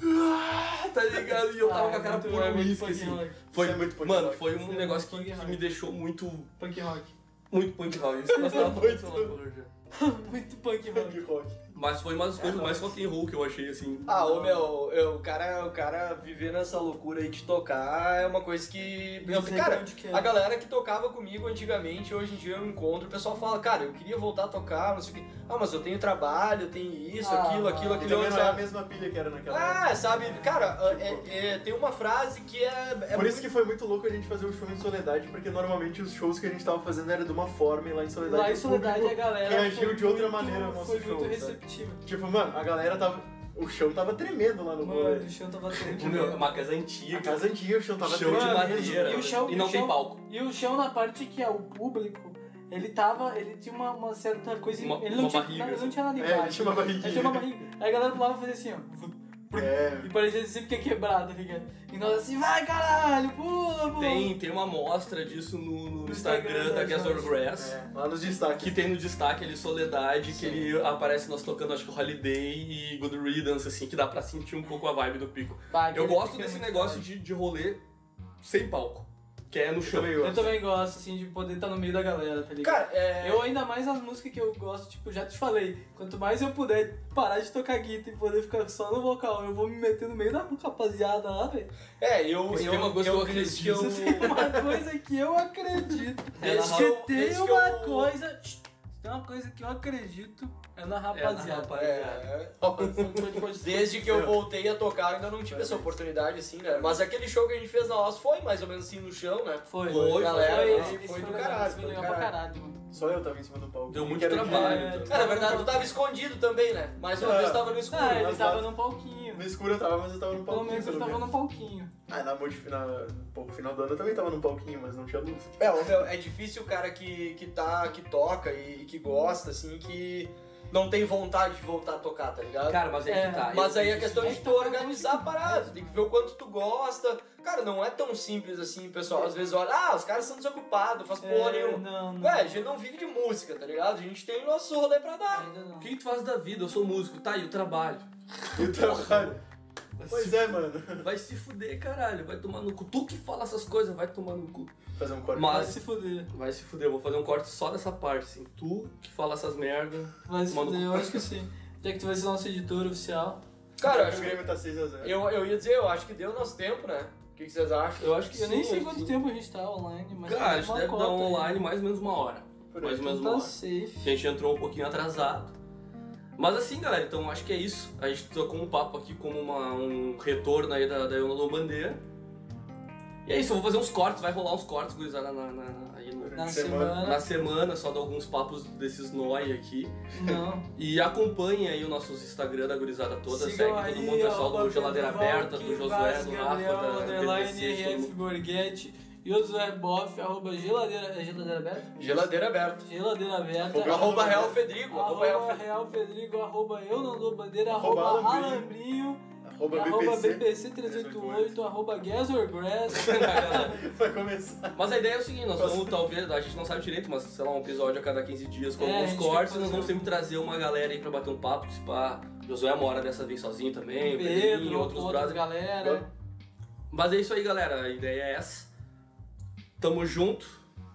Ah, tá ligado? E eu tava com a cara muito- pura é muito uísque assim. rock. Foi, Isso é muito punk mano, rock. foi um é negócio muito que, que me deixou muito, Punk rock. muito punk rock. Isso que nós tava Muito. muito punk rock. Punk rock. Mas foi uma das coisas mais rock and roll que eu achei assim. Ah, ô meu, eu, o, cara, o cara viver nessa loucura aí de tocar é uma coisa que. Eu, cara, que é. a galera que tocava comigo antigamente, hoje em dia eu encontro, o pessoal fala, cara, eu queria voltar a tocar, não sei o quê. Ah, mas eu tenho trabalho, eu tenho isso, Ah, aquilo, aquilo, aquilo, também não é a sabe? mesma pilha que era naquela época. Ah, sabe, cara, é- é- tem uma frase que é. é Por isso que foi muito louco a gente fazer o show em Soledade, porque normalmente os shows que a gente tava fazendo era de uma forma e lá em Soledade. Lá em Soledade a galera reagiu de outra muito- maneira ao nosso Foi show, muito sabe? receptiva. Tipo, mano, a galera tava. O chão tava tremendo lá no Mano, rolê. o chão tava O tremendo. meu, é uma casa A antiga. casa antiga, o chão tava Chão de tremendo. madeira. E o chão- E não o tem palco. E o chão na parte que é o público, ele tava. Ele tinha uma, uma certa coisa. Uma- ele não uma tinha, barriga, não, ele não assim. tinha nada É, embaixo. ele tinha uma barriguinha. Ele tinha uma barriga. Aí a galera pulava e fazia assim, ó. É. E parecia sempre que ia quebrar, tá ligado? E nós assim, vai caralho, pula, pula. Tem, tem uma amostra disso no, no Instagram Instagram da gente. Grass. É, lá nos destaques. Que tem no destaque ali Soledade, que ele aparece nós tocando, acho que Holiday e Good Riddance, assim, que dá pra sentir um pouco a vibe do pico. Bah, Eu gosto é desse negócio de, de rolê sem palco, que é no chão. também Eu gosto. também gosto, assim, de poder estar no meio da galera, tá ligado? Cara, é. Eu ainda mais as músicas que eu gosto, tipo, já te falei, quanto mais eu puder parar de tocar guitarra e poder ficar só no vocal, eu vou me meter no meio da rapaziada lá, velho. É, eu. Isso eu, tem uma coisa que eu que eu. acredito. Uma coisa que eu acredito. Que eu- tem que uma eu- coisa. Se Tem uma coisa que eu acredito é na rapaziada. É, desde que eu voltei a tocar, ainda não tive essa oportunidade, assim, né? Mas aquele show que a gente fez na Oz foi mais ou menos assim no chão, né? Foi, Foi, galera, foi, foi, esse foi do caralho, foi Foi do legal pra caralho. Só eu tava em cima do palco. Deu muito trabalho. É, então. É, na verdade, tu tava escondido também, né? Mais uma É. vez tava no escuro. Ah, ele mas tava num palquinho. no escuro eu tava, mas eu tava no Pelo palquinho. menos ele tava no palquinho. Ah, na multi, na, um pouco final do ano eu também tava no palquinho, mas não tinha luz. É, é difícil o cara que, que tá, que toca e, e que gosta, assim, que não tem vontade de voltar a tocar, tá ligado? Cara, mas é, É, que tá. Mas eu- aí a questão é de que tu organizar a parada, tu tem que ver o quanto tu gosta. Cara, não é tão simples assim, pessoal. Às vezes olha, ah, os caras são desocupados, faz porra É, nenhuma. não, não. Ué, a gente não vive de música, tá ligado? A gente tem nosso rolê pra dar. Ainda não. O que, que tu faz da vida? Eu sou músico, tá? E o trabalho? E o trabalho. Vai Pois se, é, mano. vai se fuder, caralho. Vai tomar no cu. Tu que fala essas coisas, vai tomar no cu. Fazer um corte. Vai Mas se fuder. vai se fuder, eu vou fazer um corte só dessa parte, assim. Tu que fala essas merda. Vai se fuder, eu acho que sim. Já que tu vai ser nosso editor oficial. Cara, eu o acho que, Grêmio tá 6x0. eu, eu ia dizer, eu acho que deu nosso tempo, né? O que, que vocês acham? Eu acho que Eu nem sim, sei quanto tempo a gente tá online, mas Cara, a tem gente uma deve dar aí. online mais ou menos uma hora. Por Mais aí. ou menos Então uma tá hora. safe. A gente entrou um pouquinho atrasado. Mas assim, galera, então acho que é isso. A gente tocou um papo aqui como uma- um retorno aí da, da Euna Bandeira. E é isso, eu vou fazer uns cortes, vai rolar uns cortes, gurizada, na, na, aí no- Na Semana. semana. na semana, só dar alguns papos desses nóia aqui. Não. E acompanhem aí os nossos Instagram da gurizada toda, Sigam segue todo aí, mundo, pessoal arroba do Geladeira Aberta, do Josué, do Rafa, da BBC, de mundo. Borghetti, Josué Boff, arroba geladeira, é geladeira aberta? Geladeira aberta. Geladeira aberta. Arroba Arroba Real Fedrigo. Arroba Real Arroba Fedrigo. Real Pedrigo, arroba eu não dou bandeira, Arroba arroba Alambrinho. Alambrinho, Arroba arroba BPC. BPC 388, arroba Gas or Grass. Vai começar. Mas a ideia é o seguinte, nós vamos talvez, a gente não sabe direito, mas sei lá, um episódio a cada 15 dias com É, alguns cortes, e nós vamos sempre trazer uma galera aí pra bater um papo, se pá, Josué mora dessa vez sozinho também, o Pedrinho, Pedro, outros outras brothers. galera. Mas é isso aí, galera, a ideia é essa. Tamo junto.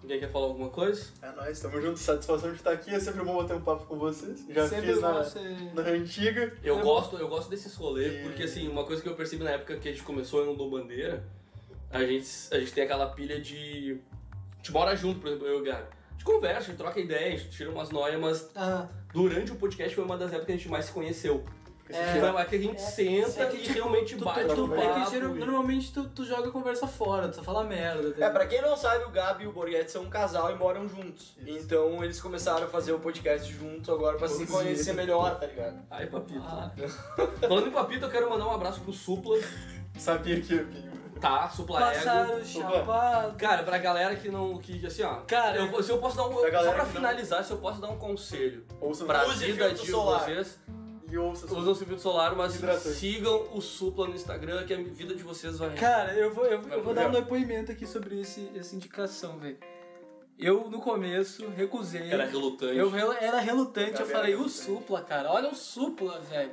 Ninguém quer falar alguma coisa? É nóis, tamo junto. Satisfação de estar aqui. É sempre bom bater um papo com vocês. Já Sempre fiz na, você... na antiga. Eu Eu- gosto, eu gosto desses rolês, E- porque assim, uma coisa que eu percebi na época que a gente começou eu não dou bandeira, a gente, a gente tem aquela pilha de. A gente mora junto, por exemplo, eu e o Gabi. A gente conversa, a gente troca ideia, a gente tira umas noias, mas Ah, durante o podcast foi uma das épocas que a gente mais se conheceu. É. uma que a gente É, senta é que, e tipo, realmente tu, bate tu, tu, um é que papo geral- e- normalmente tu, tu joga a conversa fora, tu só fala merda. tá É, pra quem não sabe, o Gabi e o Borghetti são um casal e moram juntos. Isso. Então eles começaram a fazer o podcast juntos agora pra se conhecer melhor, tá ligado? Ai, papito. Ah, Falando em papito, eu quero mandar um abraço pro Supla. Sabia que ia vir. Tá, Supla passaram chapado. Cara, pra galera que não. que assim, ó. Cara, eu, se eu posso dar um. Pra Só pra que não- finalizar, se eu posso dar um conselho Ouça pra vida de solar. vocês. E ouça. Usam filtro solar, mas Hidratante. sigam o Supla no Instagram, que a vida de vocês vai. Cara, eu vou, eu, eu vou dar um depoimento aqui sobre esse, essa indicação, velho. Eu, no começo, recusei. Era relutante. Eu rel- era relutante, eu Gabriel falei, era o Supla, cara, olha o Supla, velho.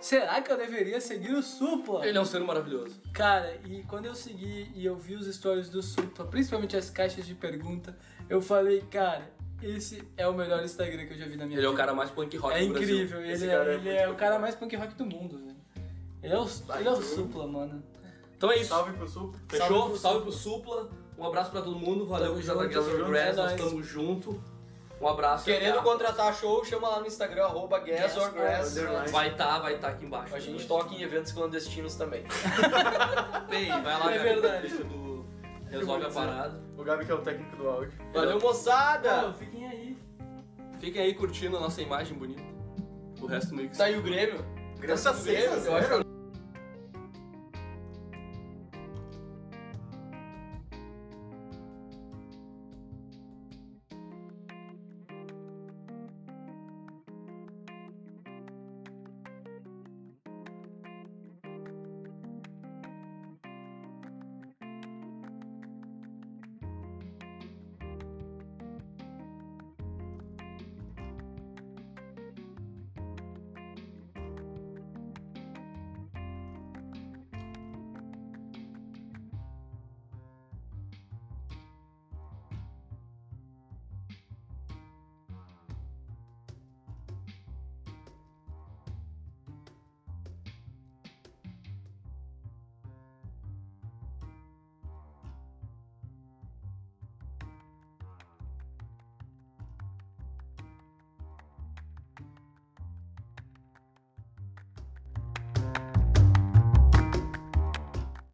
Será que eu deveria seguir o Supla? Ele é um ser maravilhoso. Cara, e quando eu segui e eu vi os stories do Supla, principalmente as caixas de pergunta, eu falei, cara, esse é o melhor Instagram que eu já vi na minha Ele é vida. o cara mais punk rock É do Brasil. incrível, ele, cara é, é ele muito é o cara mais punk rock do mundo, velho. Ele é o, ele é o Supla, mano. Então é isso. Salve pro sul. Fechou? Salve pro, Supla. Um abraço pra todo mundo. Valeu, Tamo junto, Gas tamo junto, Grass. é Nós estamos junto. Um abraço. Querendo Até. contratar show, chama lá no Instagram, arroba Gas or Grass. Underline. Vai estar, vai estar aqui embaixo. A gente toca em eventos clandestinos também. Bem, vai lá, É cara, verdade. Resolve a parada. O Gabi que é o técnico do áudio. Valeu, moçada! Pô, fiquem aí. Fiquem aí curtindo a nossa imagem bonita. O resto meio que Tá aí o Grêmio? Grêmio tá Grêmio, 6 a eu acho que 0.